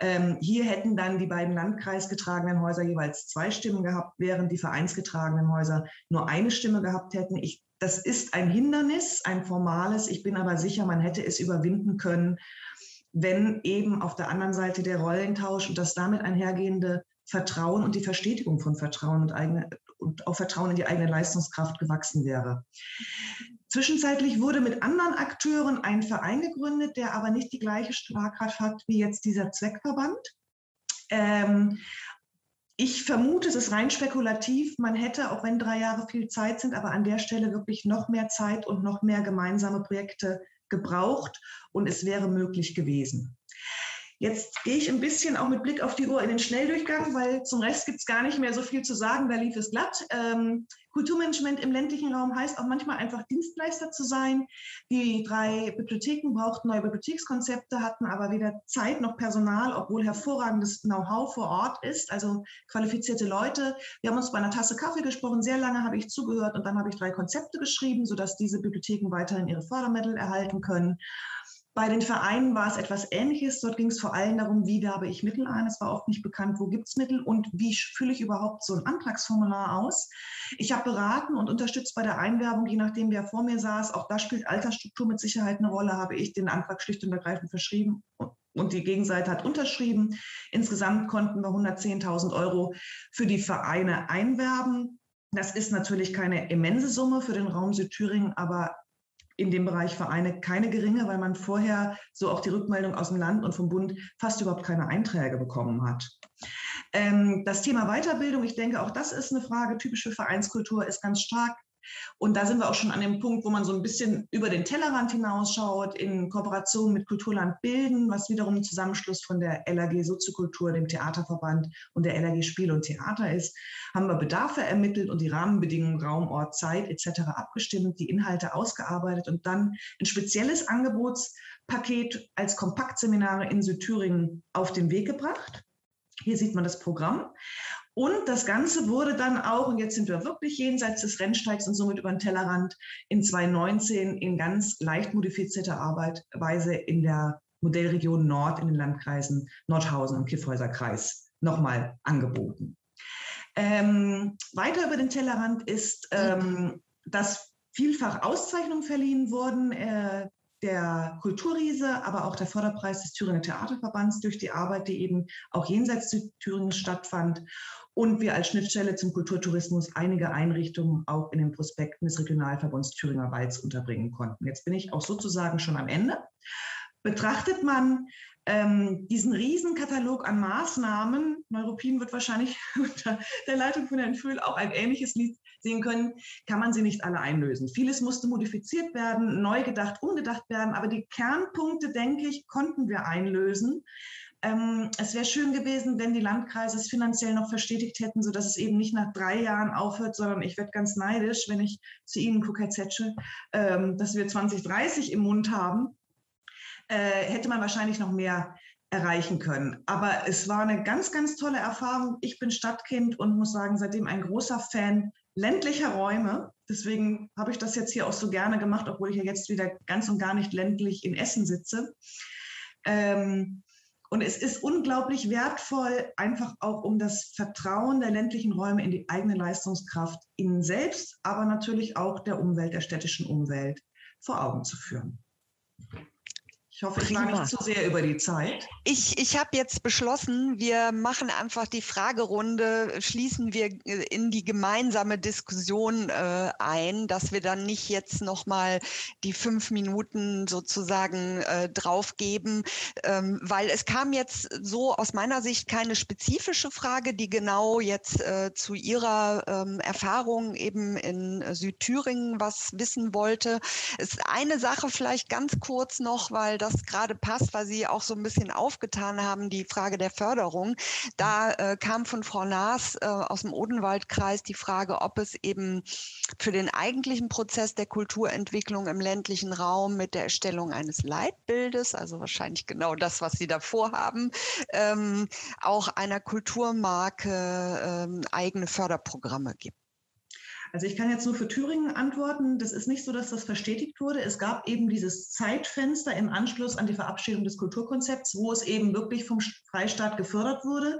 Ähm, hier hätten dann die beiden landkreisgetragenen Häuser jeweils zwei Stimmen gehabt, während die vereinsgetragenen Häuser nur eine Stimme gehabt hätten. Ich, das ist ein Hindernis, ein formales. Ich bin aber sicher, man hätte es überwinden können, wenn eben auf der anderen Seite der Rollentausch und das damit einhergehende Vertrauen und die Verstetigung von Vertrauen und, eigene, und auch Vertrauen in die eigene Leistungskraft gewachsen wäre. Zwischenzeitlich wurde mit anderen Akteuren ein Verein gegründet, der aber nicht die gleiche Schlagkraft hat wie jetzt dieser Zweckverband. Ähm, ich vermute, es ist rein spekulativ. Man hätte, auch wenn drei Jahre viel Zeit sind, aber an der Stelle wirklich noch mehr Zeit und noch mehr gemeinsame Projekte gebraucht und es wäre möglich gewesen. Jetzt gehe ich ein bisschen auch mit Blick auf die Uhr in den Schnelldurchgang, weil zum Rest gibt es gar nicht mehr so viel zu sagen. Da lief es glatt. Ähm, Kulturmanagement im ländlichen Raum heißt auch manchmal einfach Dienstleister zu sein. Die drei Bibliotheken brauchten neue Bibliothekskonzepte, hatten aber weder Zeit noch Personal, obwohl hervorragendes Know-how vor Ort ist, also qualifizierte Leute. Wir haben uns bei einer Tasse Kaffee gesprochen, sehr lange habe ich zugehört und dann habe ich drei Konzepte geschrieben, sodass diese Bibliotheken weiterhin ihre Fördermittel erhalten können. Bei den Vereinen war es etwas Ähnliches. Dort ging es vor allem darum, wie werbe ich Mittel ein. Es war oft nicht bekannt, wo gibt es Mittel und wie fülle ich überhaupt so ein Antragsformular aus. Ich habe beraten und unterstützt bei der Einwerbung, je nachdem, wer vor mir saß. Auch da spielt Altersstruktur mit Sicherheit eine Rolle. Habe ich den Antrag schlicht und ergreifend verschrieben und die Gegenseite hat unterschrieben. Insgesamt konnten wir 110.000 Euro für die Vereine einwerben. Das ist natürlich keine immense Summe für den Raum Südthüringen, aber in dem Bereich Vereine keine geringe, weil man vorher so auch die Rückmeldung aus dem Land und vom Bund fast überhaupt keine Einträge bekommen hat. Ähm, das Thema Weiterbildung, ich denke, auch das ist eine Frage, typische Vereinskultur ist ganz stark und da sind wir auch schon an dem Punkt, wo man so ein bisschen über den Tellerrand hinausschaut, in Kooperation mit Kulturland Bilden, was wiederum ein Zusammenschluss von der LAG Soziokultur, dem Theaterverband und der LAG Spiel und Theater ist, haben wir Bedarfe ermittelt und die Rahmenbedingungen, Raum, Ort, Zeit etc. abgestimmt, die Inhalte ausgearbeitet und dann ein spezielles Angebotspaket als Kompaktseminare in Südthüringen auf den Weg gebracht. Hier sieht man das Programm. Und das Ganze wurde dann auch, und jetzt sind wir wirklich jenseits des Rennsteigs und somit über den Tellerrand, in 2019 in ganz leicht modifizierter Arbeitweise in der Modellregion Nord in den Landkreisen Nordhausen und Kiffhäuserkreis nochmal angeboten. Ähm, weiter über den Tellerrand ist, ähm, dass vielfach Auszeichnungen verliehen wurden. Äh, der Kulturriese, aber auch der Förderpreis des Thüringer Theaterverbands durch die Arbeit, die eben auch jenseits Thüringens stattfand. Und wir als Schnittstelle zum Kulturtourismus einige Einrichtungen auch in den Prospekten des Regionalverbunds Thüringer Walds unterbringen konnten. Jetzt bin ich auch sozusagen schon am Ende. Betrachtet man ähm, diesen Riesenkatalog an Maßnahmen, Neuropin wird wahrscheinlich unter der Leitung von Herrn Fühl auch ein ähnliches Lied sehen können, kann man sie nicht alle einlösen. Vieles musste modifiziert werden, neu gedacht, umgedacht werden, aber die Kernpunkte, denke ich, konnten wir einlösen. Ähm, es wäre schön gewesen, wenn die Landkreise es finanziell noch verstetigt hätten, sodass es eben nicht nach drei Jahren aufhört, sondern ich werde ganz neidisch, wenn ich zu Ihnen gucke, Herr Zetsche, ähm, dass wir 2030 im Mund haben äh, hätte man wahrscheinlich noch mehr erreichen können. Aber es war eine ganz, ganz tolle Erfahrung. Ich bin Stadtkind und muss sagen, seitdem ein großer Fan ländlicher Räume. Deswegen habe ich das jetzt hier auch so gerne gemacht, obwohl ich ja jetzt wieder ganz und gar nicht ländlich in Essen sitze. Ähm, und es ist unglaublich wertvoll, einfach auch um das Vertrauen der ländlichen Räume in die eigene Leistungskraft ihnen selbst, aber natürlich auch der Umwelt, der städtischen Umwelt vor Augen zu führen. Ich hoffe, ich war nicht zu sehr über die Zeit. Ich, ich habe jetzt beschlossen, wir machen einfach die Fragerunde, schließen wir äh, in die gemeinsame Diskussion äh, ein, dass wir dann nicht jetzt nochmal die fünf Minuten sozusagen äh, draufgeben, ähm, weil es kam jetzt so aus meiner Sicht keine spezifische Frage, die genau jetzt äh, zu Ihrer ähm, Erfahrung eben in Südthüringen was wissen wollte. Es ist eine Sache vielleicht ganz kurz noch, weil das das gerade passt, weil Sie auch so ein bisschen aufgetan haben, die Frage der Förderung. Da äh, kam von Frau Naas äh, aus dem Odenwaldkreis die Frage, ob es eben für den eigentlichen Prozess der Kulturentwicklung im ländlichen Raum mit der Erstellung eines Leitbildes, also wahrscheinlich genau das, was Sie da vorhaben, ähm, auch einer Kulturmarke ähm, eigene Förderprogramme gibt. Also ich kann jetzt nur für Thüringen antworten. Das ist nicht so, dass das verstetigt wurde. Es gab eben dieses Zeitfenster im Anschluss an die Verabschiedung des Kulturkonzepts, wo es eben wirklich vom Freistaat gefördert wurde.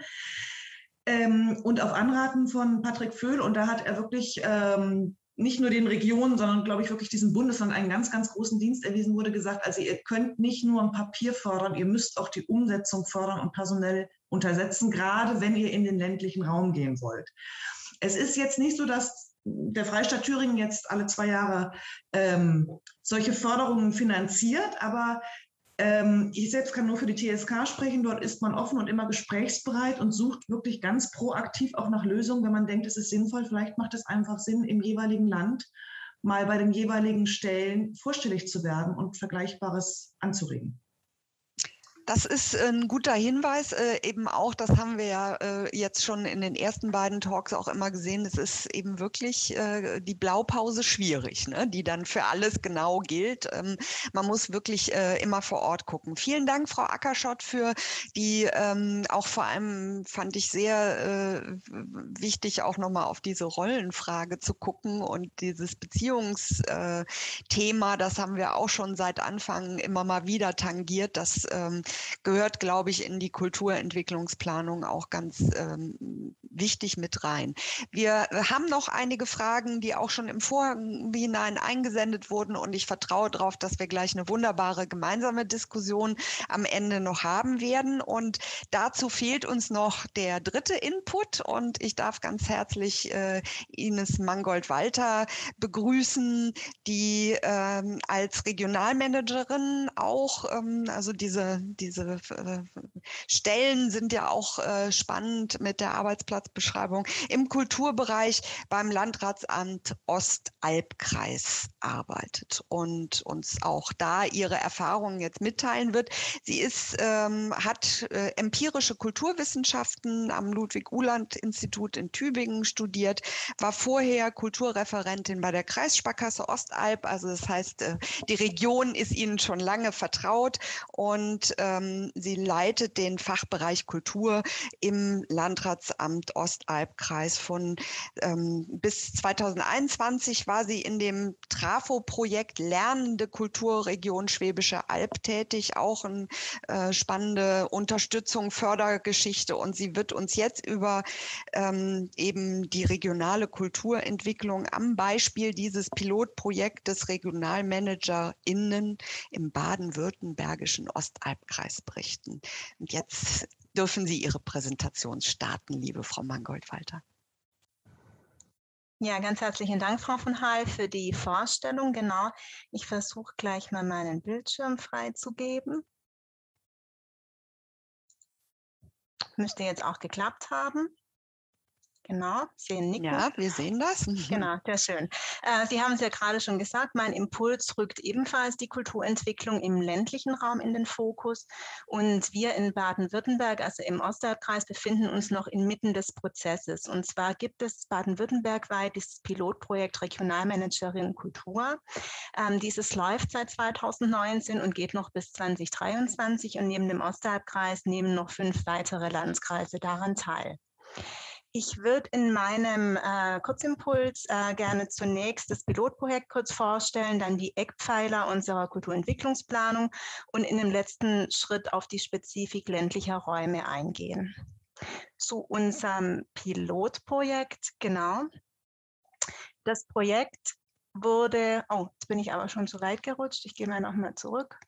Ähm, und auf Anraten von Patrick Föhl, und da hat er wirklich ähm, nicht nur den Regionen, sondern glaube ich wirklich diesem Bundesland einen ganz, ganz großen Dienst erwiesen, wurde gesagt, also ihr könnt nicht nur ein Papier fördern, ihr müsst auch die Umsetzung fördern und personell untersetzen, gerade wenn ihr in den ländlichen Raum gehen wollt. Es ist jetzt nicht so, dass der Freistaat Thüringen jetzt alle zwei Jahre ähm, solche Förderungen finanziert, aber ähm, ich selbst kann nur für die TSK sprechen. Dort ist man offen und immer gesprächsbereit und sucht wirklich ganz proaktiv auch nach Lösungen, wenn man denkt, es ist sinnvoll. Vielleicht macht es einfach Sinn, im jeweiligen Land mal bei den jeweiligen Stellen vorstellig zu werden und Vergleichbares anzuregen. Das ist ein guter Hinweis. Äh, eben auch, das haben wir ja äh, jetzt schon in den ersten beiden Talks auch immer gesehen, es ist eben wirklich äh, die Blaupause schwierig, ne? die dann für alles genau gilt. Ähm, man muss wirklich äh, immer vor Ort gucken. Vielen Dank, Frau Ackerschott, für die ähm, auch vor allem fand ich sehr äh, wichtig, auch nochmal auf diese Rollenfrage zu gucken und dieses Beziehungsthema, äh, das haben wir auch schon seit Anfang immer mal wieder tangiert, dass ähm, gehört, glaube ich, in die Kulturentwicklungsplanung auch ganz ähm, wichtig mit rein. Wir haben noch einige Fragen, die auch schon im Vorhinein eingesendet wurden und ich vertraue darauf, dass wir gleich eine wunderbare gemeinsame Diskussion am Ende noch haben werden. Und dazu fehlt uns noch der dritte Input und ich darf ganz herzlich äh, Ines Mangold-Walter begrüßen, die ähm, als Regionalmanagerin auch, ähm, also diese, diese äh, Stellen sind ja auch äh, spannend mit der Arbeitsplatzbeschreibung im Kulturbereich beim Landratsamt Ostalbkreis arbeitet und uns auch da ihre Erfahrungen jetzt mitteilen wird. Sie ist, ähm, hat äh, empirische Kulturwissenschaften am Ludwig-Uhland-Institut in Tübingen studiert, war vorher Kulturreferentin bei der Kreissparkasse Ostalb. Also das heißt, die Region ist Ihnen schon lange vertraut und äh, ähm, sie leitet den Fachbereich Kultur im Landratsamt Ostalbkreis. Von ähm, bis 2021 war sie in dem Trafo-Projekt Lernende Kulturregion Schwäbische Alb tätig, auch eine äh, spannende Unterstützung, Fördergeschichte. Und sie wird uns jetzt über ähm, eben die regionale Kulturentwicklung am Beispiel dieses Pilotprojektes RegionalmanagerInnen im baden-württembergischen Ostalbkreis berichten. Und jetzt dürfen Sie Ihre Präsentation starten, liebe Frau Mangold-Walter. Ja, ganz herzlichen Dank, Frau von Hall, für die Vorstellung. Genau, ich versuche gleich mal meinen Bildschirm freizugeben. Müsste jetzt auch geklappt haben. Genau, sehen Nicken. Ja, wir sehen das. Genau, sehr schön. Äh, Sie haben es ja gerade schon gesagt, mein Impuls rückt ebenfalls die Kulturentwicklung im ländlichen Raum in den Fokus. Und wir in Baden-Württemberg, also im Ostalbkreis, befinden uns noch inmitten des Prozesses. Und zwar gibt es baden-württembergweit dieses Pilotprojekt Regionalmanagerin Kultur. Ähm, dieses läuft seit 2019 und geht noch bis 2023. Und neben dem Ostalbkreis nehmen noch fünf weitere Landkreise daran teil. Ich würde in meinem äh, Kurzimpuls äh, gerne zunächst das Pilotprojekt kurz vorstellen, dann die Eckpfeiler unserer Kulturentwicklungsplanung und in dem letzten Schritt auf die Spezifik ländlicher Räume eingehen. Zu unserem Pilotprojekt, genau. Das Projekt wurde, oh, jetzt bin ich aber schon zu weit gerutscht. Ich gehe mal nochmal zurück.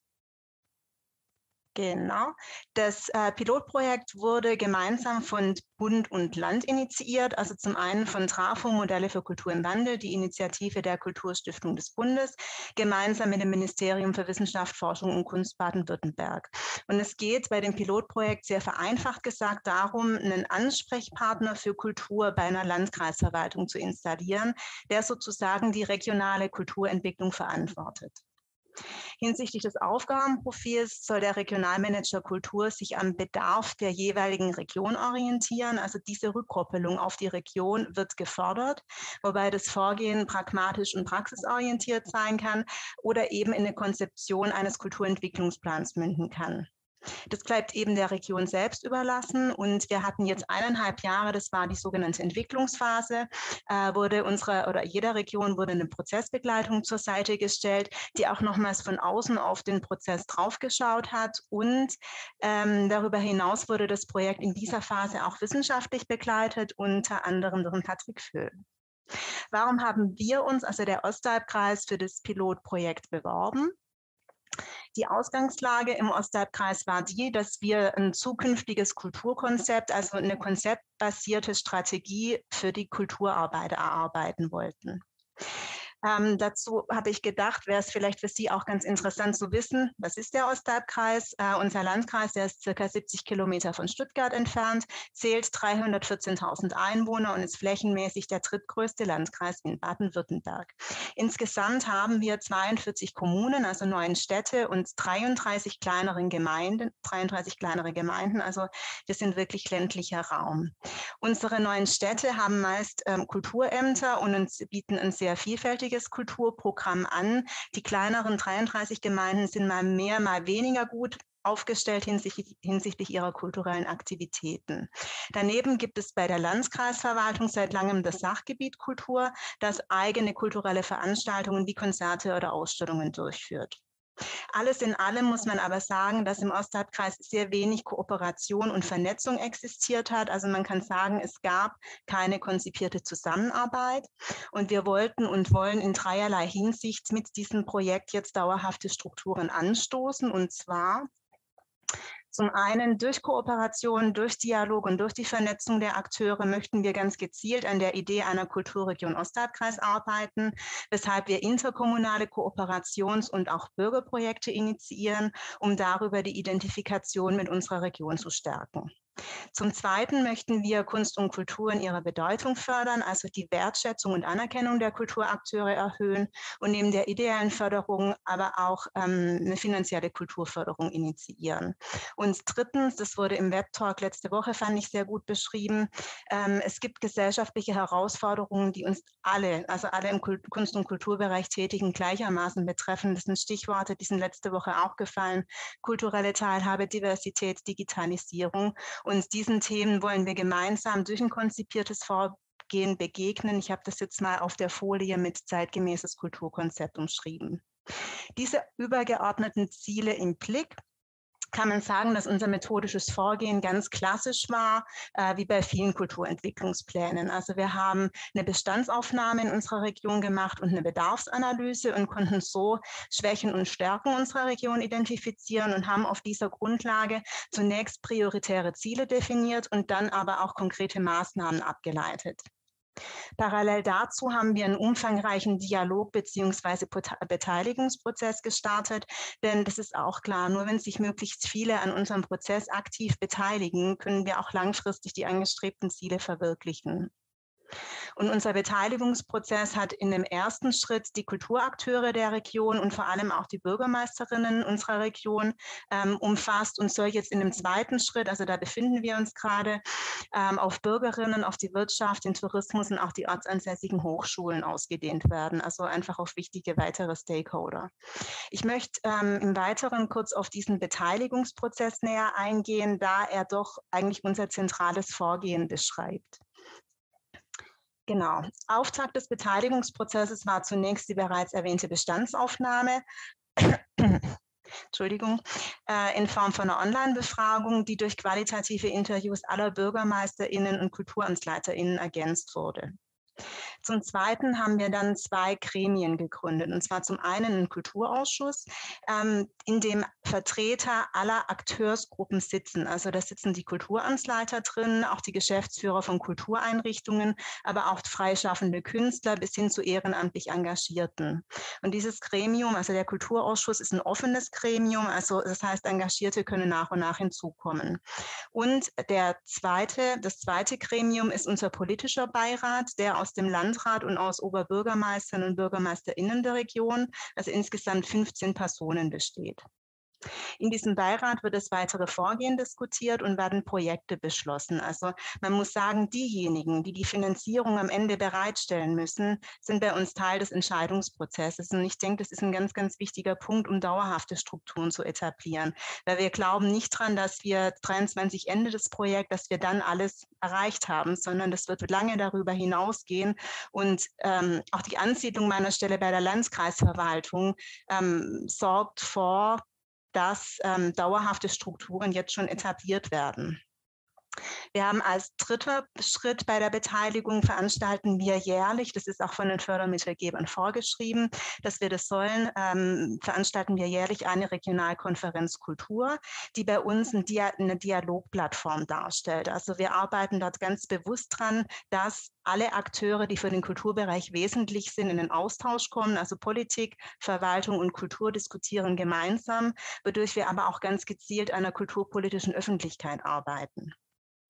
Genau. Das äh, Pilotprojekt wurde gemeinsam von Bund und Land initiiert, also zum einen von Trafo Modelle für Kultur im Wandel, die Initiative der Kulturstiftung des Bundes, gemeinsam mit dem Ministerium für Wissenschaft, Forschung und Kunst Baden-Württemberg. Und es geht bei dem Pilotprojekt sehr vereinfacht gesagt darum, einen Ansprechpartner für Kultur bei einer Landkreisverwaltung zu installieren, der sozusagen die regionale Kulturentwicklung verantwortet. Hinsichtlich des Aufgabenprofils soll der Regionalmanager Kultur sich am Bedarf der jeweiligen Region orientieren. Also diese Rückkoppelung auf die Region wird gefordert, wobei das Vorgehen pragmatisch und praxisorientiert sein kann oder eben in eine Konzeption eines Kulturentwicklungsplans münden kann. Das bleibt eben der Region selbst überlassen. Und wir hatten jetzt eineinhalb Jahre, das war die sogenannte Entwicklungsphase, äh, wurde unsere oder jeder Region wurde eine Prozessbegleitung zur Seite gestellt, die auch nochmals von außen auf den Prozess draufgeschaut hat. Und ähm, darüber hinaus wurde das Projekt in dieser Phase auch wissenschaftlich begleitet, unter anderem durch Patrick Föhl. Warum haben wir uns, also der Ostalbkreis, für das Pilotprojekt beworben? Die Ausgangslage im Ostalbkreis war die, dass wir ein zukünftiges Kulturkonzept, also eine konzeptbasierte Strategie für die Kulturarbeit erarbeiten wollten. Ähm, dazu habe ich gedacht, wäre es vielleicht für Sie auch ganz interessant zu wissen, was ist der Ostalbkreis? Äh, unser Landkreis, der ist circa 70 Kilometer von Stuttgart entfernt, zählt 314.000 Einwohner und ist flächenmäßig der drittgrößte Landkreis in Baden-Württemberg. Insgesamt haben wir 42 Kommunen, also neun Städte und 33 kleineren Gemeinden, 33 kleinere Gemeinden. Also wir sind wirklich ländlicher Raum. Unsere neuen Städte haben meist ähm, Kulturämter und uns bieten ein sehr vielfältiges einjähriges Kulturprogramm an. Die kleineren 33 Gemeinden sind mal mehr, mal weniger gut aufgestellt hinsichtlich, hinsichtlich, ihrer kulturellen Aktivitäten. Daneben gibt es bei der Landkreisverwaltung seit langem das Sachgebiet Kultur, das eigene kulturelle Veranstaltungen wie Konzerte oder Ausstellungen durchführt. Alles in allem muss man aber sagen, dass im Ostalbkreis sehr wenig Kooperation und Vernetzung existiert hat. Also man kann sagen, es gab keine konzipierte Zusammenarbeit. Und wir wollten und wollen in dreierlei Hinsicht mit diesem Projekt jetzt dauerhafte Strukturen anstoßen. Und zwar zum einen durch Kooperation, durch Dialog und durch die Vernetzung der Akteure möchten wir ganz gezielt an der Idee einer Kulturregion Ostalbkreis arbeiten, weshalb wir interkommunale Kooperations- und auch Bürgerprojekte initiieren, um darüber die Identifikation mit unserer Region zu stärken. Zum Zweiten möchten wir Kunst und Kultur in ihrer Bedeutung fördern, also die Wertschätzung und Anerkennung der Kulturakteure erhöhen und neben der ideellen Förderung aber auch ähm, eine finanzielle Kulturförderung initiieren. Und drittens, das wurde im Webtalk letzte Woche, fand ich sehr gut beschrieben, ähm, es gibt gesellschaftliche Herausforderungen, die uns alle, also alle im Kunst- und Kulturbereich Tätigen gleichermaßen betreffen. Das sind Stichworte, die sind letzte Woche auch gefallen. Kulturelle Teilhabe, Diversität, Digitalisierung. Und diesen Themen wollen wir gemeinsam durch ein konzipiertes Vorgehen begegnen. Ich habe das jetzt mal auf der Folie mit zeitgemäßes Kulturkonzept umschrieben. Diese übergeordneten Ziele im Blick kann man sagen, dass unser methodisches Vorgehen ganz klassisch war, äh, wie bei vielen Kulturentwicklungsplänen. Also wir haben eine Bestandsaufnahme in unserer Region gemacht und eine Bedarfsanalyse und konnten so Schwächen und Stärken unserer Region identifizieren und haben auf dieser Grundlage zunächst prioritäre Ziele definiert und dann aber auch konkrete Maßnahmen abgeleitet. Parallel dazu haben wir einen umfangreichen Dialog bzw. Beteiligungsprozess gestartet, denn das ist auch klar, nur wenn sich möglichst viele an unserem Prozess aktiv beteiligen, können wir auch langfristig die angestrebten Ziele verwirklichen. Und unser Beteiligungsprozess hat in dem ersten Schritt die Kulturakteure der Region und vor allem auch die Bürgermeisterinnen unserer Region ähm, umfasst und soll jetzt in dem zweiten Schritt, also da befinden wir uns gerade, ähm, auf Bürgerinnen, auf die Wirtschaft, den Tourismus und auch die ortsansässigen Hochschulen ausgedehnt werden. Also einfach auf wichtige weitere Stakeholder. Ich möchte ähm, im Weiteren kurz auf diesen Beteiligungsprozess näher eingehen, da er doch eigentlich unser zentrales Vorgehen beschreibt. Genau. Auftakt des Beteiligungsprozesses war zunächst die bereits erwähnte Bestandsaufnahme. Entschuldigung, äh, in Form von einer Online-Befragung, die durch qualitative Interviews aller BürgermeisterInnen und KulturamtsleiterInnen ergänzt wurde. Zum Zweiten haben wir dann zwei Gremien gegründet, und zwar zum einen einen Kulturausschuss, ähm, in dem Vertreter aller Akteursgruppen sitzen. Also da sitzen die Kulturamtsleiter drin, auch die Geschäftsführer von Kultureinrichtungen, aber auch freischaffende Künstler bis hin zu ehrenamtlich Engagierten. Und dieses Gremium, also der Kulturausschuss, ist ein offenes Gremium, also das heißt, Engagierte können nach und nach hinzukommen. Und der zweite, das zweite Gremium ist unser politischer Beirat, der aus dem Landrat und aus Oberbürgermeistern und Bürgermeisterinnen der Region, also insgesamt 15 Personen besteht. In diesem Beirat wird das weitere Vorgehen diskutiert und werden Projekte beschlossen. Also man muss sagen, diejenigen, die die Finanzierung am Ende bereitstellen müssen, sind bei uns Teil des Entscheidungsprozesses. Und ich denke, das ist ein ganz, ganz wichtiger Punkt, um dauerhafte Strukturen zu etablieren. Weil wir glauben nicht dran, dass wir 23 Ende des Projekts, dass wir dann alles erreicht haben, sondern das wird lange darüber hinausgehen. Und ähm, auch die Ansiedlung meiner Stelle bei der Landkreisverwaltung ähm, sorgt vor dass ähm, dauerhafte Strukturen jetzt schon etabliert werden. Wir haben als dritter Schritt bei der Beteiligung veranstalten wir jährlich, das ist auch von den Fördermittelgebern vorgeschrieben, dass wir das sollen, ähm, veranstalten wir jährlich eine Regionalkonferenz Kultur, die bei uns ein Dia eine Dialogplattform darstellt. Also wir arbeiten dort ganz bewusst dran, dass alle Akteure, die für den Kulturbereich wesentlich sind, in den Austausch kommen. Also Politik, Verwaltung und Kultur diskutieren gemeinsam, wodurch wir aber auch ganz gezielt einer kulturpolitischen Öffentlichkeit arbeiten.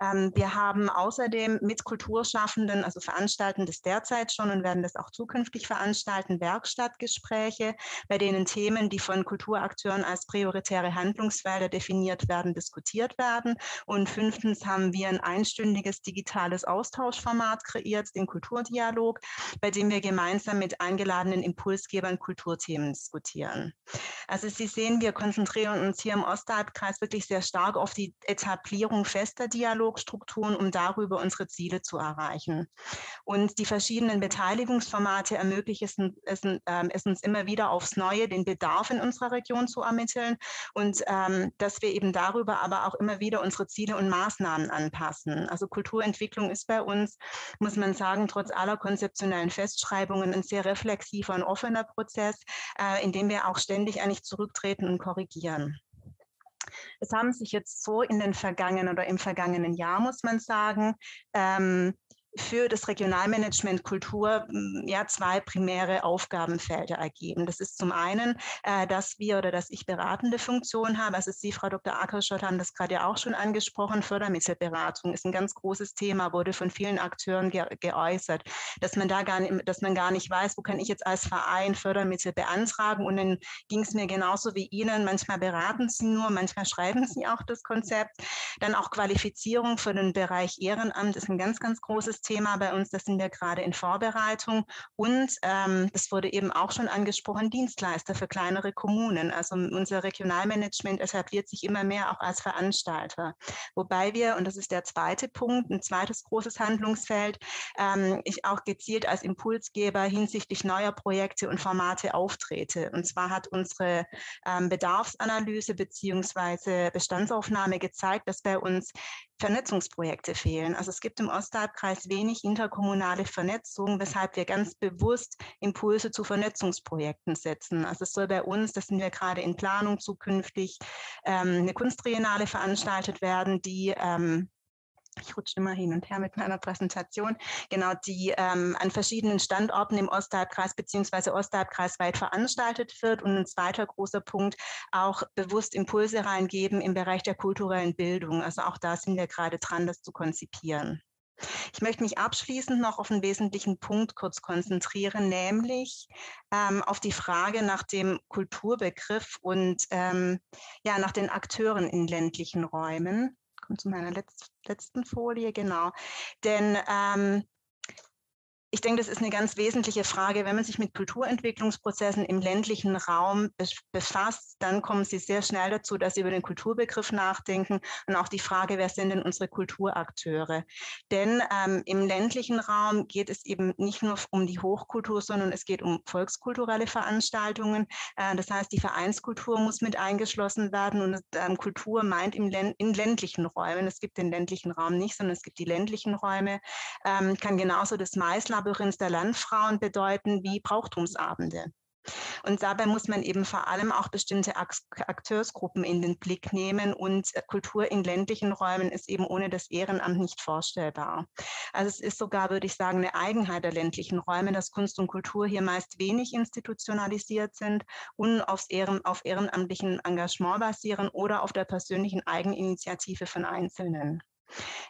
wir haben außerdem mit Kulturschaffenden, also veranstalten das derzeit schon und werden das auch zukünftig veranstalten, Werkstattgespräche, bei denen Themen, die von Kulturakteuren als prioritäre Handlungsfelder definiert werden, diskutiert werden. Und fünftens haben wir ein einstündiges digitales Austauschformat kreiert, den Kulturdialog, bei dem wir gemeinsam mit eingeladenen Impulsgebern Kulturthemen diskutieren. Also Sie sehen, wir konzentrieren uns hier im Ostalbkreis wirklich sehr stark auf die Etablierung fester Dialoge Dialogstrukturen, um darüber unsere Ziele zu erreichen. Und die verschiedenen Beteiligungsformate ermöglichen es, ähm, es uns immer wieder aufs Neue, den Bedarf in unserer Region zu ermitteln und ähm, dass wir eben darüber aber auch immer wieder unsere Ziele und Maßnahmen anpassen. Also Kulturentwicklung ist bei uns, muss man sagen, trotz aller konzeptionellen Festschreibungen ein sehr reflexiver und offener Prozess, äh, in dem wir auch ständig eigentlich zurücktreten und korrigieren. Es haben sich jetzt so in den vergangenen oder im vergangenen Jahr, muss man sagen, ähm, für das Regionalmanagement Kultur hm, ja zwei primäre Aufgabenfelder ergeben. Das ist zum einen, äh, dass wir oder dass ich beratende Funktion habe. Also Sie, Frau Dr. Ackerschott, haben das gerade ja auch schon angesprochen. Fördermittelberatung ist ein ganz großes Thema, wurde von vielen Akteuren ge geäußert, dass man da gar nicht, dass man gar nicht weiß, wo kann ich jetzt als Verein Fördermittel beantragen. Und dann ging es mir genauso wie Ihnen. Manchmal beraten Sie nur, manchmal schreiben Sie auch das Konzept. Dann auch Qualifizierung für den Bereich Ehrenamt ist ein ganz, ganz großes Thema bei uns. Da sind wir gerade in Vorbereitung. Und ähm, das wurde eben auch schon angesprochen, Dienstleister für kleinere Kommunen. Also unser Regionalmanagement etabliert sich immer mehr auch als Veranstalter. Wobei wir, und das ist der zweite Punkt, ein zweites großes Handlungsfeld, ähm, ich auch gezielt als Impulsgeber hinsichtlich neuer Projekte und Formate auftrete. Und zwar hat unsere ähm, Bedarfsanalyse beziehungsweise Bestandsaufnahme gezeigt, dass bei uns Vernetzungsprojekte fehlen. Also es gibt im Ostalbkreis wenig interkommunale Vernetzung, weshalb wir ganz bewusst Impulse zu Vernetzungsprojekten setzen. Also es soll bei uns, das sind wir gerade in Planung zukünftig, ähm, eine Kunstriennale veranstaltet werden, die ähm, ich rutsche immer hin und her mit meiner Präsentation, genau, die ähm, an verschiedenen Standorten im Ostalbkreis bzw. Ostalbkreis weit veranstaltet wird. Und ein zweiter großer Punkt, auch bewusst Impulse reingeben im Bereich der kulturellen Bildung. Also auch da sind wir gerade dran, das zu konzipieren. Ich möchte mich abschließend noch auf einen wesentlichen Punkt kurz konzentrieren, nämlich ähm, auf die Frage nach dem Kulturbegriff und ähm, ja, nach den Akteuren in ländlichen Räumen komme zu meiner Letz letzten Folie, genau. Denn ähm, ich denke, das ist eine ganz wesentliche Frage. Wenn man sich mit Kulturentwicklungsprozessen im ländlichen Raum befasst, dann kommen Sie sehr schnell dazu, dass Sie über den Kulturbegriff nachdenken und auch die Frage, wer sind denn unsere Kulturakteure? Denn ähm, im ländlichen Raum geht es eben nicht nur um die Hochkultur, sondern es geht um volkskulturelle Veranstaltungen. Äh, das heißt, die Vereinskultur muss mit eingeschlossen werden und ähm, Kultur meint im Län in ländlichen Räumen. Es gibt den ländlichen Raum nicht, sondern es gibt die ländlichen Räume. Ähm, kann genauso das Maislab Labyrinth der Landfrauen bedeuten wie Brauchtumsabende. Und dabei muss man eben vor allem auch bestimmte Akteursgruppen in den Blick nehmen und Kultur in ländlichen Räumen ist eben ohne das Ehrenamt nicht vorstellbar. Also es ist sogar, würde ich sagen, eine Eigenheit der ländlichen Räume, dass Kunst und Kultur hier meist wenig institutionalisiert sind und aufs Ehren, auf ehrenamtlichen Engagement basieren oder auf der persönlichen Eigeninitiative von Einzelnen.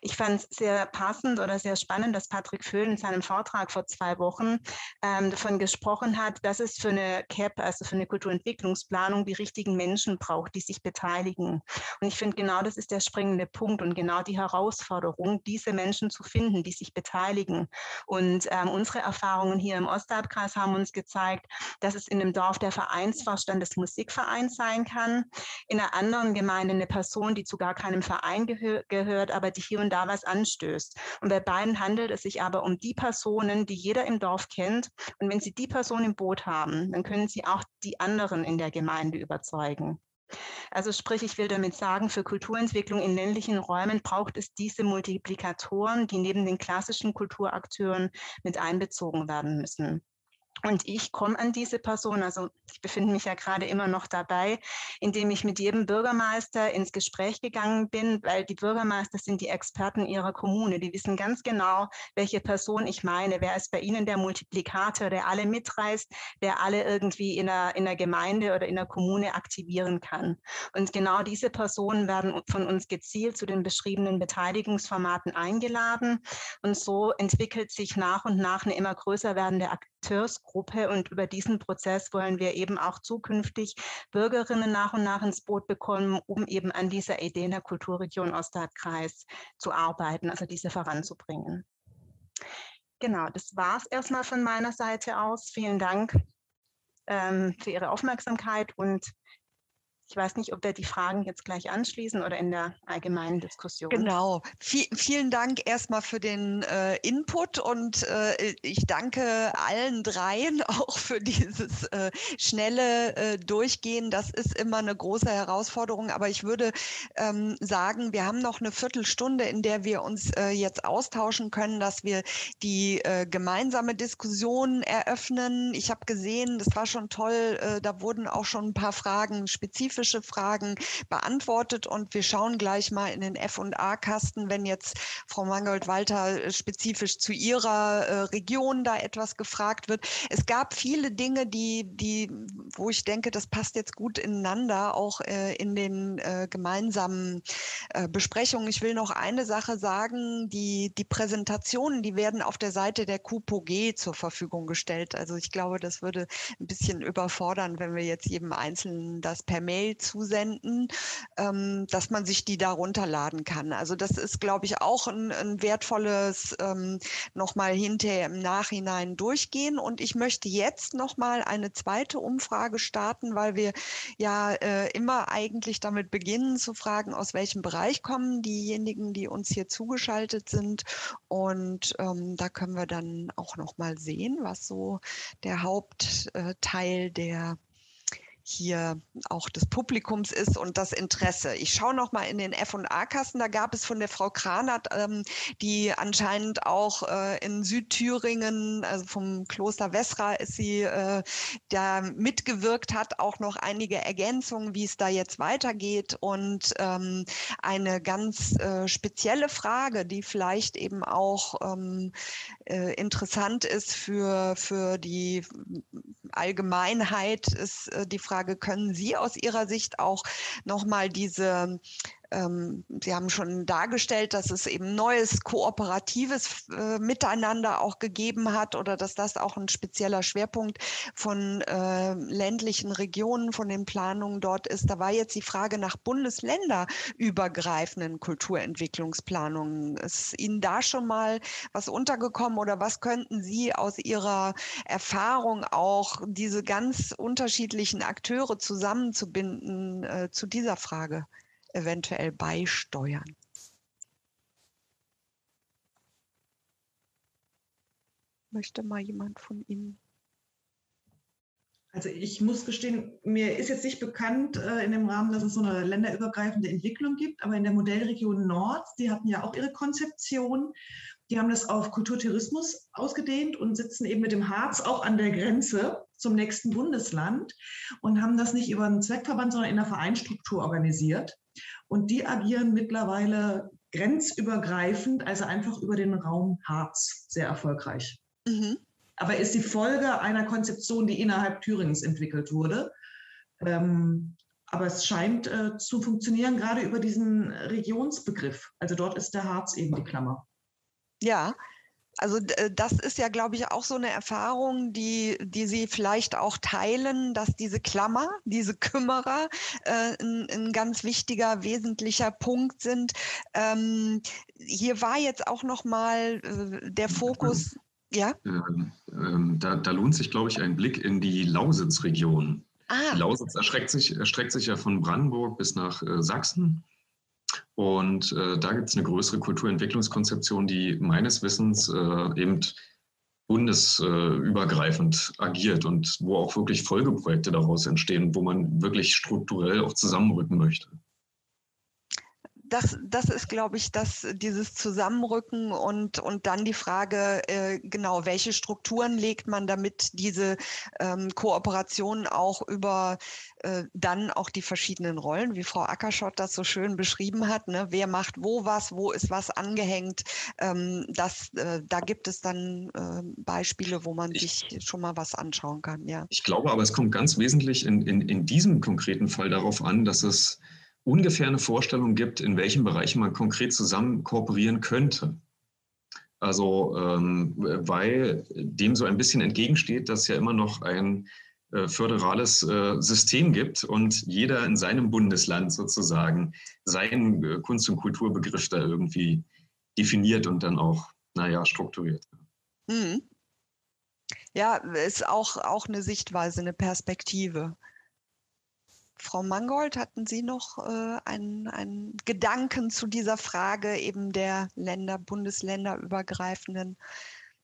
Ich fand es sehr passend oder sehr spannend, dass Patrick Föhn in seinem Vortrag vor zwei Wochen ähm, davon gesprochen hat, dass es für eine CAP, also für eine Kulturentwicklungsplanung, die richtigen Menschen braucht, die sich beteiligen. Und ich finde, genau das ist der springende Punkt und genau die Herausforderung, diese Menschen zu finden, die sich beteiligen. Und ähm, unsere Erfahrungen hier im Ostalbkreis haben uns gezeigt, dass es in einem Dorf der Vereinsvorstand des Musikvereins sein kann, in einer anderen Gemeinde eine Person, die zu gar keinem Verein gehö gehört, aber hier und da was anstößt. Und bei beiden handelt es sich aber um die Personen, die jeder im Dorf kennt. Und wenn Sie die Person im Boot haben, dann können Sie auch die anderen in der Gemeinde überzeugen. Also sprich, ich will damit sagen, für Kulturentwicklung in ländlichen Räumen braucht es diese Multiplikatoren, die neben den klassischen Kulturakteuren mit einbezogen werden müssen. Und ich komme an diese Person, also ich befinde mich ja gerade immer noch dabei, indem ich mit jedem Bürgermeister ins Gespräch gegangen bin, weil die Bürgermeister sind die Experten ihrer Kommune. Die wissen ganz genau, welche Person ich meine. Wer ist bei ihnen der Multiplikator, der alle mitreißt, der alle irgendwie in der, in der Gemeinde oder in der Kommune aktivieren kann. Und genau diese Personen werden von uns gezielt zu den beschriebenen Beteiligungsformaten eingeladen. Und so entwickelt sich nach und nach eine immer größer werdende Akteursgruppe und über diesen Prozess wollen wir eben auch zukünftig Bürgerinnen nach und nach ins Boot bekommen, um eben an dieser Idee in der Kulturregion Ostadkreis zu arbeiten, also diese voranzubringen. Genau, das war es erstmal von meiner Seite aus. Vielen Dank ähm, für Ihre Aufmerksamkeit und ich weiß nicht, ob wir die Fragen jetzt gleich anschließen oder in der allgemeinen Diskussion. Genau. V vielen Dank erstmal für den äh, Input und äh, ich danke allen dreien auch für dieses äh, schnelle äh, Durchgehen. Das ist immer eine große Herausforderung, aber ich würde ähm, sagen, wir haben noch eine Viertelstunde, in der wir uns äh, jetzt austauschen können, dass wir die äh, gemeinsame Diskussion eröffnen. Ich habe gesehen, das war schon toll, da wurden auch schon ein paar Fragen spezifisch spezifische Fragen beantwortet und wir schauen gleich mal in den F&A-Kasten, wenn jetzt Frau Mangold-Walter spezifisch zu ihrer äh, Region da etwas gefragt wird. Es gab viele Dinge, die, die, wo ich denke, das passt jetzt gut ineinander, auch äh, in den äh, gemeinsamen äh, Besprechungen. Ich will noch eine Sache sagen, die, die Präsentationen, die werden auf der Seite der KUPOG zur Verfügung gestellt. Also ich glaube, das würde ein bisschen überfordern, wenn wir jetzt jedem Einzelnen das per Mail zusenden, ähm, dass man sich die da runterladen kann. Also das ist, glaube ich, auch ein, ein wertvolles ähm, nochmal hinterher im Nachhinein durchgehen. Und ich möchte jetzt nochmal eine zweite Umfrage starten, weil wir ja äh, immer eigentlich damit beginnen zu fragen, aus welchem Bereich kommen diejenigen, die uns hier zugeschaltet sind. Und ähm, da können wir dann auch nochmal sehen, was so der Hauptteil der hier auch des Publikums ist und das Interesse. Ich schaue noch mal in den F&A-Kasten. Da gab es von der Frau Kranert, ähm, die anscheinend auch äh, in Südthüringen, also vom Kloster Wessra ist sie äh, da mitgewirkt hat, auch noch einige Ergänzungen, wie es da jetzt weitergeht und ähm, eine ganz äh, spezielle Frage, die vielleicht eben auch ähm, äh, interessant ist für, für die Allgemeinheit, ist äh, die Frage, Frage, können Sie aus Ihrer Sicht auch nochmal diese ähm, Sie haben schon dargestellt, dass es eben neues kooperatives äh, Miteinander auch gegeben hat oder dass das auch ein spezieller Schwerpunkt von äh, ländlichen Regionen, von den Planungen dort ist. Da war jetzt die Frage nach bundesländerübergreifenden Kulturentwicklungsplanungen. Ist Ihnen da schon mal was untergekommen oder was könnten Sie aus Ihrer Erfahrung auch diese ganz unterschiedlichen Akteure zusammenzubinden äh, zu dieser Frage? Eventuell beisteuern. Möchte mal jemand von Ihnen? Also ich muss gestehen, mir ist jetzt nicht bekannt äh, in dem Rahmen, dass es so eine länderübergreifende Entwicklung gibt, aber in der Modellregion Nord, die hatten ja auch ihre Konzeption. Die haben das auf Kulturtourismus ausgedehnt und sitzen eben mit dem Harz auch an der Grenze zum nächsten Bundesland und haben das nicht über einen Zweckverband, sondern in einer Vereinstruktur organisiert. Und die agieren mittlerweile grenzübergreifend, also einfach über den Raum Harz, sehr erfolgreich. Mhm. Aber ist die Folge einer Konzeption, die innerhalb Thüringens entwickelt wurde. Ähm, aber es scheint äh, zu funktionieren, gerade über diesen Regionsbegriff. Also dort ist der Harz eben die Klammer. Ja, also äh, das ist ja, glaube ich, auch so eine Erfahrung, die, die Sie vielleicht auch teilen, dass diese Klammer, diese Kümmerer äh, ein, ein, ganz wichtiger, wesentlicher Punkt sind. Ähm, hier war jetzt auch noch mal äh, der Fokus. Ja. Ähm, ähm, da, da, lohnt sich, glaube ich, ein Blick in die Lausitz-Region. Ah. Die Lausitz erstreckt sich, erstreckt sich ja von Brandenburg bis nach äh, Sachsen. Und äh, da gibt es eine größere Kulturentwicklungskonzeption, die meines Wissens äh, eben bundesübergreifend agiert und wo auch wirklich Folgeprojekte daraus entstehen, wo man wirklich strukturell auch zusammenrücken möchte das, das ist, glaube ich, das, dieses Zusammenrücken und, und dann die Frage, äh, genau, welche Strukturen legt man, damit diese ähm, Kooperation auch über äh, dann auch die verschiedenen Rollen, wie Frau Ackerschott das so schön beschrieben hat, ne? wer macht wo was, wo ist was angehängt, ähm, das, äh, da gibt es dann äh, Beispiele, wo man ich, sich schon mal was anschauen kann. Ja. Ich glaube aber, es kommt ganz wesentlich in, in, in diesem konkreten Fall darauf an, dass es ungefähr eine Vorstellung gibt, in welchen Bereichen man konkret zusammen kooperieren könnte. Also ähm, weil dem so ein bisschen entgegensteht, dass ja immer noch ein äh, föderales äh, System gibt und jeder in seinem Bundesland sozusagen seinen äh, Kunst- und Kulturbegriff da irgendwie definiert und dann auch, naja, strukturiert. Mhm. Ja, ist auch, auch eine Sichtweise, eine Perspektive. Frau Mangold, hatten Sie noch äh, einen, einen Gedanken zu dieser Frage eben der Länder, Bundesländerübergreifenden?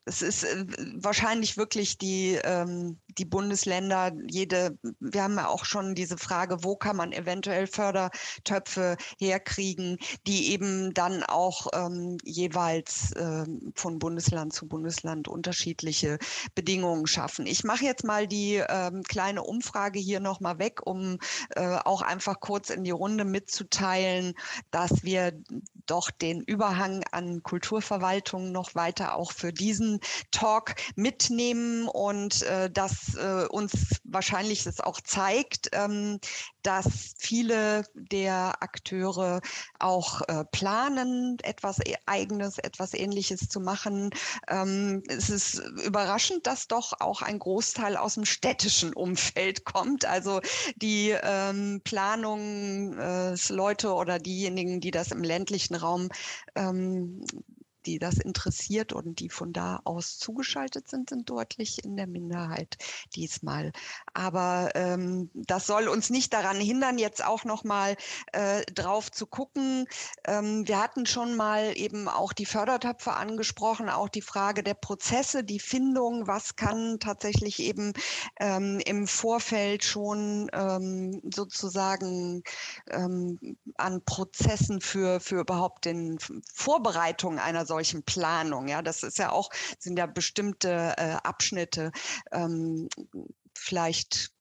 Es ist äh, wahrscheinlich wirklich die, ähm, die Bundesländer, jede, wir haben ja auch schon diese Frage, wo kann man eventuell Fördertöpfe herkriegen, die eben dann auch ähm, jeweils ähm, von Bundesland zu Bundesland unterschiedliche Bedingungen schaffen. Ich mache jetzt mal die ähm, kleine Umfrage hier nochmal weg, um äh, auch einfach kurz in die Runde mitzuteilen, dass wir doch den Überhang an Kulturverwaltung noch weiter auch für diesen Talk mitnehmen und äh, dass äh, uns wahrscheinlich das auch zeigt, ähm, dass viele der Akteure auch äh, planen, etwas e-, Eigenes, etwas Ähnliches zu machen. Ähm, es ist überraschend, dass doch auch ein Großteil aus dem städtischen Umfeld kommt. Also die ähm, Planungsleute äh, oder diejenigen, die das im ländlichen Raum ähm, die das interessiert und die von da aus zugeschaltet sind, sind deutlich in der Minderheit diesmal. Aber ähm, das soll uns nicht daran hindern, jetzt auch noch mal äh, drauf zu gucken. Ähm, wir hatten schon mal eben auch die Fördertöpfe angesprochen, auch die Frage der Prozesse, die Findung, was kann tatsächlich eben ähm, im Vorfeld schon ähm, sozusagen ähm, an Prozessen für, für überhaupt den Vorbereitung einer solchen Planung. Ja, das ist ja auch, sind ja bestimmte äh, Abschnitte ähm, vielleicht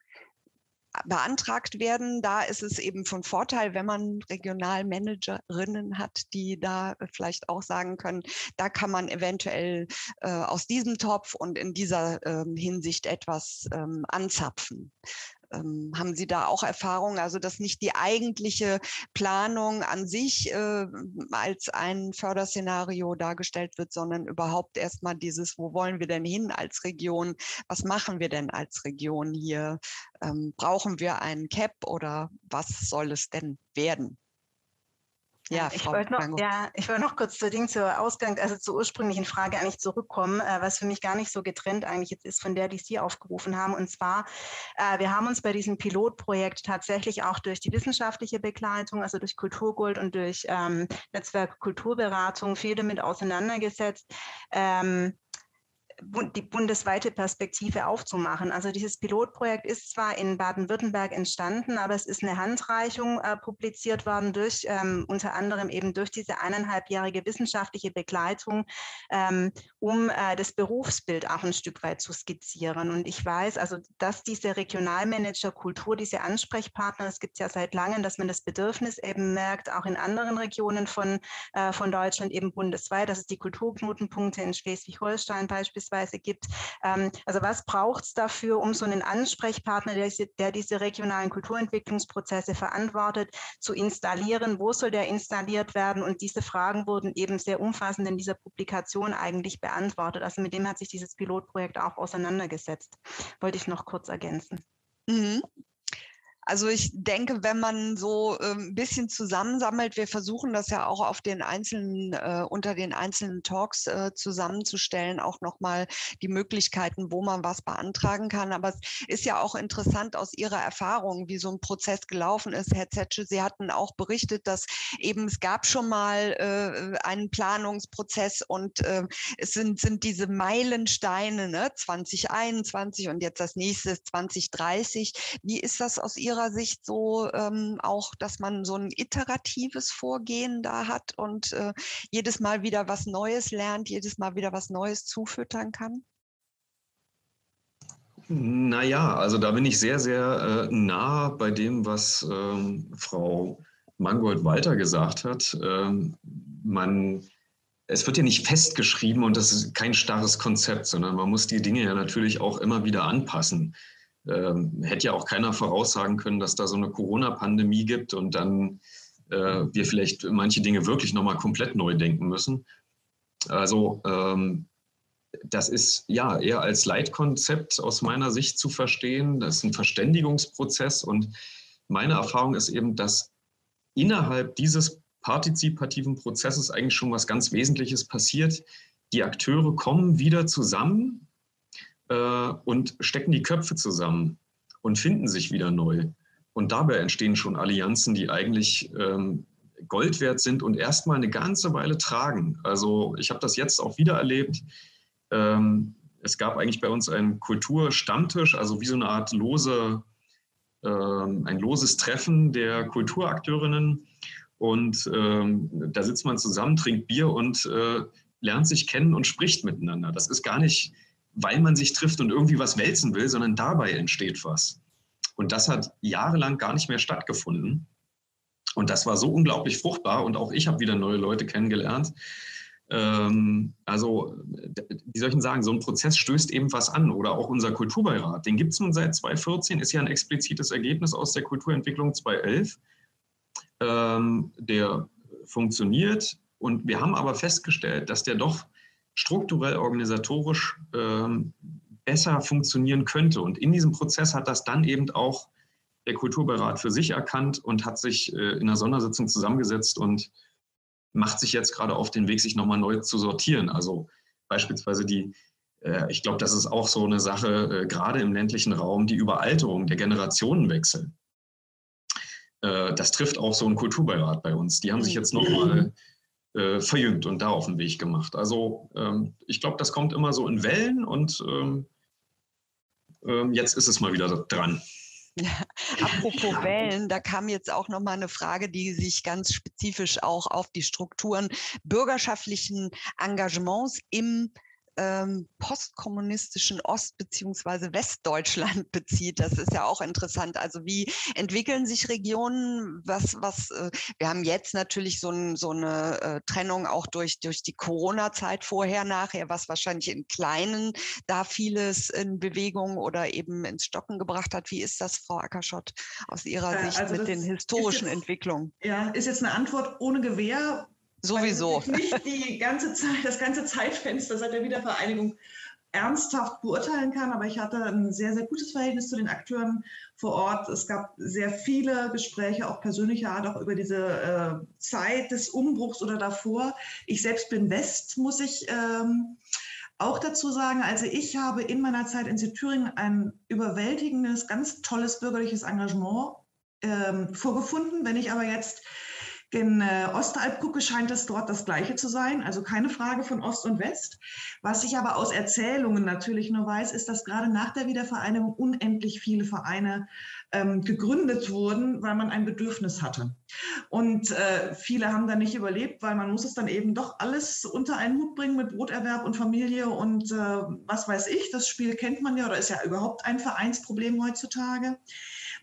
beantragt werden. Da ist es eben von Vorteil, wenn man Regionalmanagerinnen hat, die da vielleicht auch sagen können, da kann man eventuell äh, aus diesem Topf und in dieser ähm, Hinsicht etwas ähm, anzapfen. Ähm, haben Sie da auch Erfahrungen, also dass nicht die eigentliche Planung an sich äh, als ein Förderszenario dargestellt wird, sondern überhaupt erstmal dieses, wo wollen wir denn hin als Region? Was machen wir denn als Region hier? Ähm, brauchen wir einen CAP oder was soll es denn werden? Ja, ich wollte noch, ja, ich wollte noch kurz zu Ding zur Ausgang, also zur ursprünglichen Frage eigentlich zurückkommen, äh, was für mich gar nicht so getrennt eigentlich jetzt ist von der, die Sie aufgerufen haben. Und zwar, äh, wir haben uns bei diesem Pilotprojekt tatsächlich auch durch die wissenschaftliche Begleitung, also durch Kulturgold und durch ähm, Netzwerk Kulturberatung viel damit auseinandergesetzt. Ähm, die bundesweite Perspektive aufzumachen. Also dieses Pilotprojekt ist zwar in Baden-Württemberg entstanden, aber es ist eine Handreichung äh, publiziert worden durch ähm, unter anderem eben durch diese eineinhalbjährige wissenschaftliche Begleitung, ähm, um äh, das Berufsbild auch ein Stück weit zu skizzieren. Und ich weiß, also dass diese Regionalmanager Kultur, diese Ansprechpartner, es gibt ja seit langem, dass man das Bedürfnis eben merkt, auch in anderen Regionen von, äh, von Deutschland eben bundesweit, dass es die Kulturknotenpunkte in Schleswig-Holstein beispielsweise beispielsweise gibt. Ähm, also was braucht es dafür, um so einen Ansprechpartner, der, der diese regionalen Kulturentwicklungsprozesse verantwortet, zu installieren? Wo soll der installiert werden? Und diese Fragen wurden eben sehr umfassend in dieser Publikation eigentlich beantwortet. Also mit dem hat sich dieses Pilotprojekt auch auseinandergesetzt. Wollte ich noch kurz ergänzen. Mhm. Also ich denke, wenn man so äh, ein bisschen zusammensammelt, wir versuchen das ja auch auf den einzelnen, äh, unter den einzelnen Talks äh, zusammenzustellen, auch nochmal die Möglichkeiten, wo man was beantragen kann. Aber es ist ja auch interessant aus Ihrer Erfahrung, wie so ein Prozess gelaufen ist. Herr Zetsche, Sie hatten auch berichtet, dass eben es gab schon mal äh, einen Planungsprozess und äh, es sind, sind diese Meilensteine, ne? 2021 und jetzt das nächste 2030. Wie ist das aus Ihrer Ihrer Sicht so ähm, auch, dass man so ein iteratives Vorgehen da hat und äh, jedes Mal wieder was Neues lernt, jedes Mal wieder was Neues zufüttern kann? Naja, also da bin ich sehr, sehr äh, nah bei dem, was ähm, Frau Mangold-Walter gesagt hat. Ähm, man, es wird ja nicht festgeschrieben und das ist kein starres Konzept, sondern man muss die Dinge ja natürlich auch immer wieder anpassen ähm, hätte ja auch keiner voraussagen können, dass da so eine Corona-Pandemie gibt und dann äh, wir vielleicht manche Dinge wirklich nochmal komplett neu denken müssen. Also ähm, das ist ja eher als Leitkonzept aus meiner Sicht zu verstehen. Das ist ein Verständigungsprozess und meine Erfahrung ist eben, dass innerhalb dieses partizipativen Prozesses eigentlich schon was ganz Wesentliches passiert. Die Akteure kommen wieder zusammen äh, und stecken die Köpfe zusammen und finden sich wieder neu. Und dabei entstehen schon Allianzen, die eigentlich ähm, Gold wert sind und erstmal eine ganze Weile tragen. Also ich habe das jetzt auch wieder erlebt. Ähm, es gab eigentlich bei uns einen Kulturstammtisch, also wie so eine Art lose, äh, ein loses Treffen der Kulturakteurinnen. Und ähm, da sitzt man zusammen, trinkt Bier und äh, lernt sich kennen und spricht miteinander. Das ist gar nicht, weil man sich trifft und irgendwie was wälzen will, sondern dabei entsteht was. Und das hat jahrelang gar nicht mehr stattgefunden. Und das war so unglaublich fruchtbar und auch ich habe wieder neue Leute kennengelernt. Ähm, also, wie soll ich denn sagen, so ein Prozess stößt eben was an oder auch unser Kulturbeirat, den gibt es nun seit 2014, ist ja ein explizites Ergebnis aus der Kulturentwicklung 2011. Ähm, der funktioniert und wir haben aber festgestellt, dass der doch strukturell organisatorisch ähm, besser funktionieren könnte. Und in diesem Prozess hat das dann eben auch der Kulturbeirat für sich erkannt und hat sich äh, in einer Sondersitzung zusammengesetzt und macht sich jetzt gerade auf den Weg, sich nochmal neu zu sortieren. Also beispielsweise die, äh, ich glaube, das ist auch so eine Sache, äh, gerade im ländlichen Raum, die Überalterung, der Generationenwechsel. Äh, das trifft auch so einen Kulturbeirat bei uns. Die haben sich jetzt nochmal äh, verjüngt und da auf den Weg gemacht. Also ähm, ich glaube, das kommt immer so in Wellen und ähm, ähm, jetzt ist es mal wieder dran. Apropos Wellen, da kam jetzt auch noch mal eine Frage, die sich ganz spezifisch auch auf die Strukturen bürgerschaftlichen Engagements im ähm, postkommunistischen Ost- bzw. Westdeutschland bezieht. Das ist ja auch interessant. Also wie entwickeln sich Regionen? Was, was, äh, wir haben jetzt natürlich so, ein, so eine äh, Trennung auch durch, durch die Corona-Zeit vorher, nachher, was wahrscheinlich in Kleinen da vieles in Bewegung oder eben ins Stocken gebracht hat. Wie ist das, Frau Ackerschott, aus Ihrer äh, Sicht also mit den historischen jetzt, Entwicklungen? Ja, ist jetzt eine Antwort ohne Gewehr Sowieso. Nicht die ganze Zeit, das ganze Zeitfenster seit der Wiedervereinigung ernsthaft beurteilen kann, aber ich hatte ein sehr, sehr gutes Verhältnis zu den Akteuren vor Ort. Es gab sehr viele Gespräche, auch persönlicher Art, auch über diese äh, Zeit des Umbruchs oder davor. Ich selbst bin West, muss ich ähm, auch dazu sagen. Also ich habe in meiner Zeit in Südthüringen ein überwältigendes, ganz tolles bürgerliches Engagement ähm, vorgefunden. Wenn ich aber jetzt in äh, Ostalb gucke, scheint es dort das Gleiche zu sein. Also keine Frage von Ost und West. Was ich aber aus Erzählungen natürlich nur weiß, ist, dass gerade nach der Wiedervereinigung unendlich viele Vereine ähm, gegründet wurden, weil man ein Bedürfnis hatte. Und äh, viele haben dann nicht überlebt, weil man muss es dann eben doch alles unter einen Hut bringen mit Broterwerb und Familie und äh, was weiß ich. Das Spiel kennt man ja oder ist ja überhaupt ein Vereinsproblem heutzutage.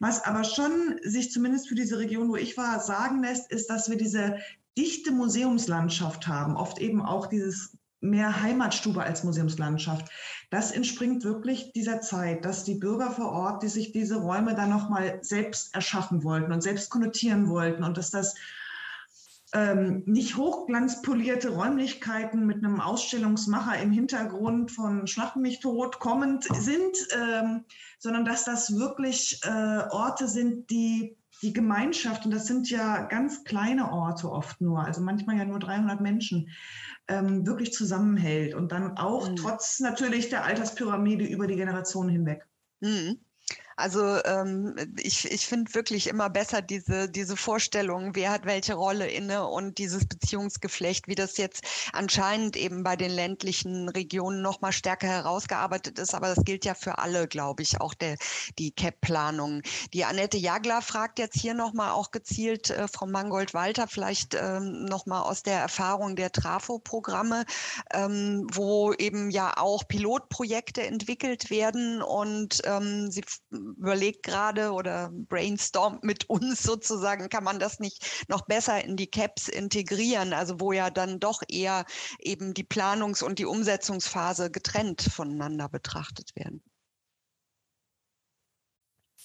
Was aber schon sich zumindest für diese Region, wo ich war, sagen lässt, ist, dass wir diese dichte Museumslandschaft haben, oft eben auch dieses mehr Heimatstube als Museumslandschaft. Das entspringt wirklich dieser Zeit, dass die Bürger vor Ort, die sich diese Räume dann nochmal selbst erschaffen wollten und selbst konnotieren wollten und dass das ähm, nicht hochglanzpolierte Räumlichkeiten mit einem Ausstellungsmacher im Hintergrund von Schlachten mich tot kommend sind, ähm, sondern dass das wirklich äh, Orte sind, die die Gemeinschaft, und das sind ja ganz kleine Orte oft nur, also manchmal ja nur 300 Menschen, ähm, wirklich zusammenhält und dann auch mhm. trotz natürlich der Alterspyramide über die Generationen hinweg. Mhm. Also ähm, ich, ich finde wirklich immer besser diese, diese Vorstellung, wer hat welche Rolle inne und dieses Beziehungsgeflecht, wie das jetzt anscheinend eben bei den ländlichen Regionen noch mal stärker herausgearbeitet ist. Aber das gilt ja für alle, glaube ich, auch der, die CAP-Planung. Die Annette Jagler fragt jetzt hier noch mal auch gezielt, äh, Frau Mangold-Walter, vielleicht ähm, noch mal aus der Erfahrung der Trafo-Programme, ähm, wo eben ja auch Pilotprojekte entwickelt werden und ähm, sie überlegt gerade oder brainstormt mit uns sozusagen, kann man das nicht noch besser in die CAPS integrieren, also wo ja dann doch eher eben die Planungs- und die Umsetzungsphase getrennt voneinander betrachtet werden.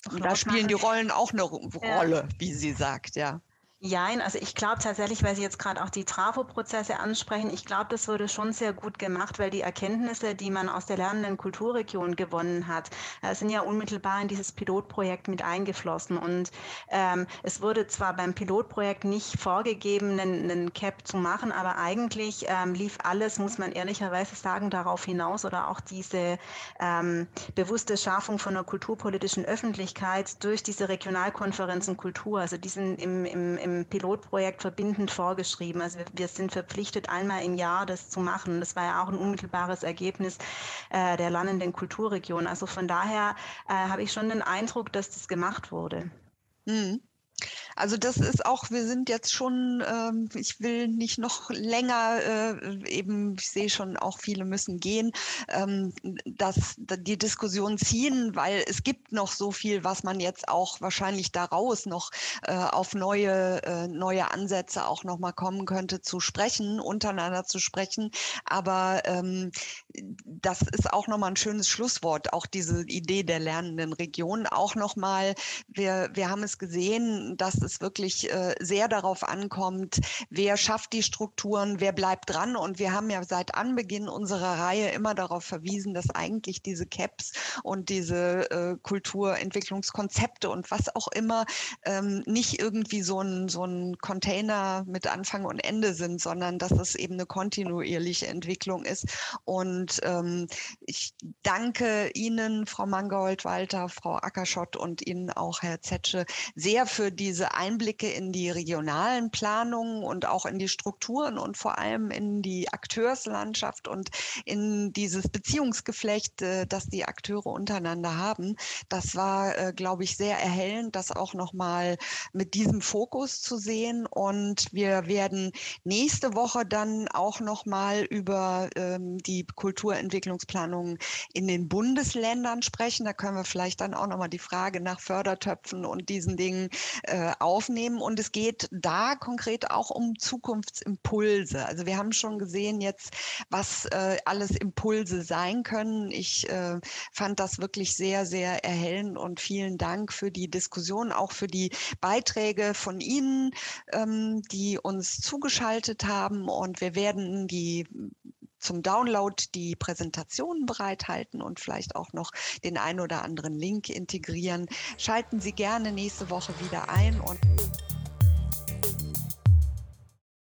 Und da spielen die Rollen auch eine Rolle, ja. wie sie sagt, ja. Jein, also ich glaube tatsächlich, weil Sie jetzt gerade auch die Trafo-Prozesse ansprechen, ich glaube, das wurde schon sehr gut gemacht, weil die Erkenntnisse, die man aus der lernenden Kulturregion gewonnen hat, äh, sind ja unmittelbar in dieses Pilotprojekt mit eingeflossen. Und ähm, es wurde zwar beim Pilotprojekt nicht vorgegeben, einen, einen CAP zu machen, aber eigentlich ähm, lief alles, muss man ehrlicherweise sagen, darauf hinaus oder auch diese ähm, bewusste Schaffung von einer kulturpolitischen Öffentlichkeit durch diese Regionalkonferenzen Kultur, also diesen im, im, im im Pilotprojekt verbindend vorgeschrieben. Also wir, wir, sind verpflichtet, einmal im Jahr das zu machen. Das war ja auch ein unmittelbares Ergebnis äh, der lernenden Kulturregion. Also von daher äh, habe ich schon den Eindruck, dass das gemacht wurde. Mhm. Also das ist auch, wir sind jetzt schon, ähm, ich will nicht noch länger, äh, eben, ich sehe schon auch viele müssen gehen, ähm, dass die Diskussion ziehen, weil es gibt noch so viel, was man jetzt auch wahrscheinlich daraus noch äh, auf neue, äh, neue Ansätze auch nochmal kommen könnte, zu sprechen, untereinander zu sprechen. Aber ähm, das ist auch nochmal ein schönes Schlusswort, auch diese Idee der lernenden Region. Auch nochmal, wir, wir haben es gesehen, dass es wirklich äh, sehr darauf ankommt, wer schafft die Strukturen, wer bleibt dran. Und wir haben ja seit Anbeginn unserer Reihe immer darauf verwiesen, dass eigentlich diese CAPs und diese äh, Kulturentwicklungskonzepte und was auch immer ähm, nicht irgendwie so ein, so ein Container mit Anfang und Ende sind, sondern dass es eben eine kontinuierliche Entwicklung ist. Und ähm, ich danke Ihnen, Frau Mangold, Walter, Frau Ackerschott und Ihnen auch, Herr Zetsche, sehr für diese Einblicke in die regionalen Planungen und auch in die Strukturen und vor allem in die Akteurslandschaft und in dieses Beziehungsgeflecht, äh, das die Akteure untereinander haben. Das war, äh, glaube ich, sehr erhellend, das auch nochmal mit diesem Fokus zu sehen. Und wir werden nächste Woche dann auch nochmal über ähm, die Kulturentwicklungsplanungen in den Bundesländern sprechen. Da können wir vielleicht dann auch nochmal die Frage nach Fördertöpfen und diesen Dingen äh, aufnehmen. Und es geht da konkret auch um Zukunftsimpulse. Also wir haben schon gesehen jetzt, was äh, alles Impulse sein können. Ich äh, fand das wirklich sehr, sehr erhellend und vielen Dank für die Diskussion, auch für die Beiträge von Ihnen, ähm, die uns zugeschaltet haben. Und wir werden die zum Download die Präsentationen bereithalten und vielleicht auch noch den ein oder anderen Link integrieren. Schalten Sie gerne nächste Woche wieder ein und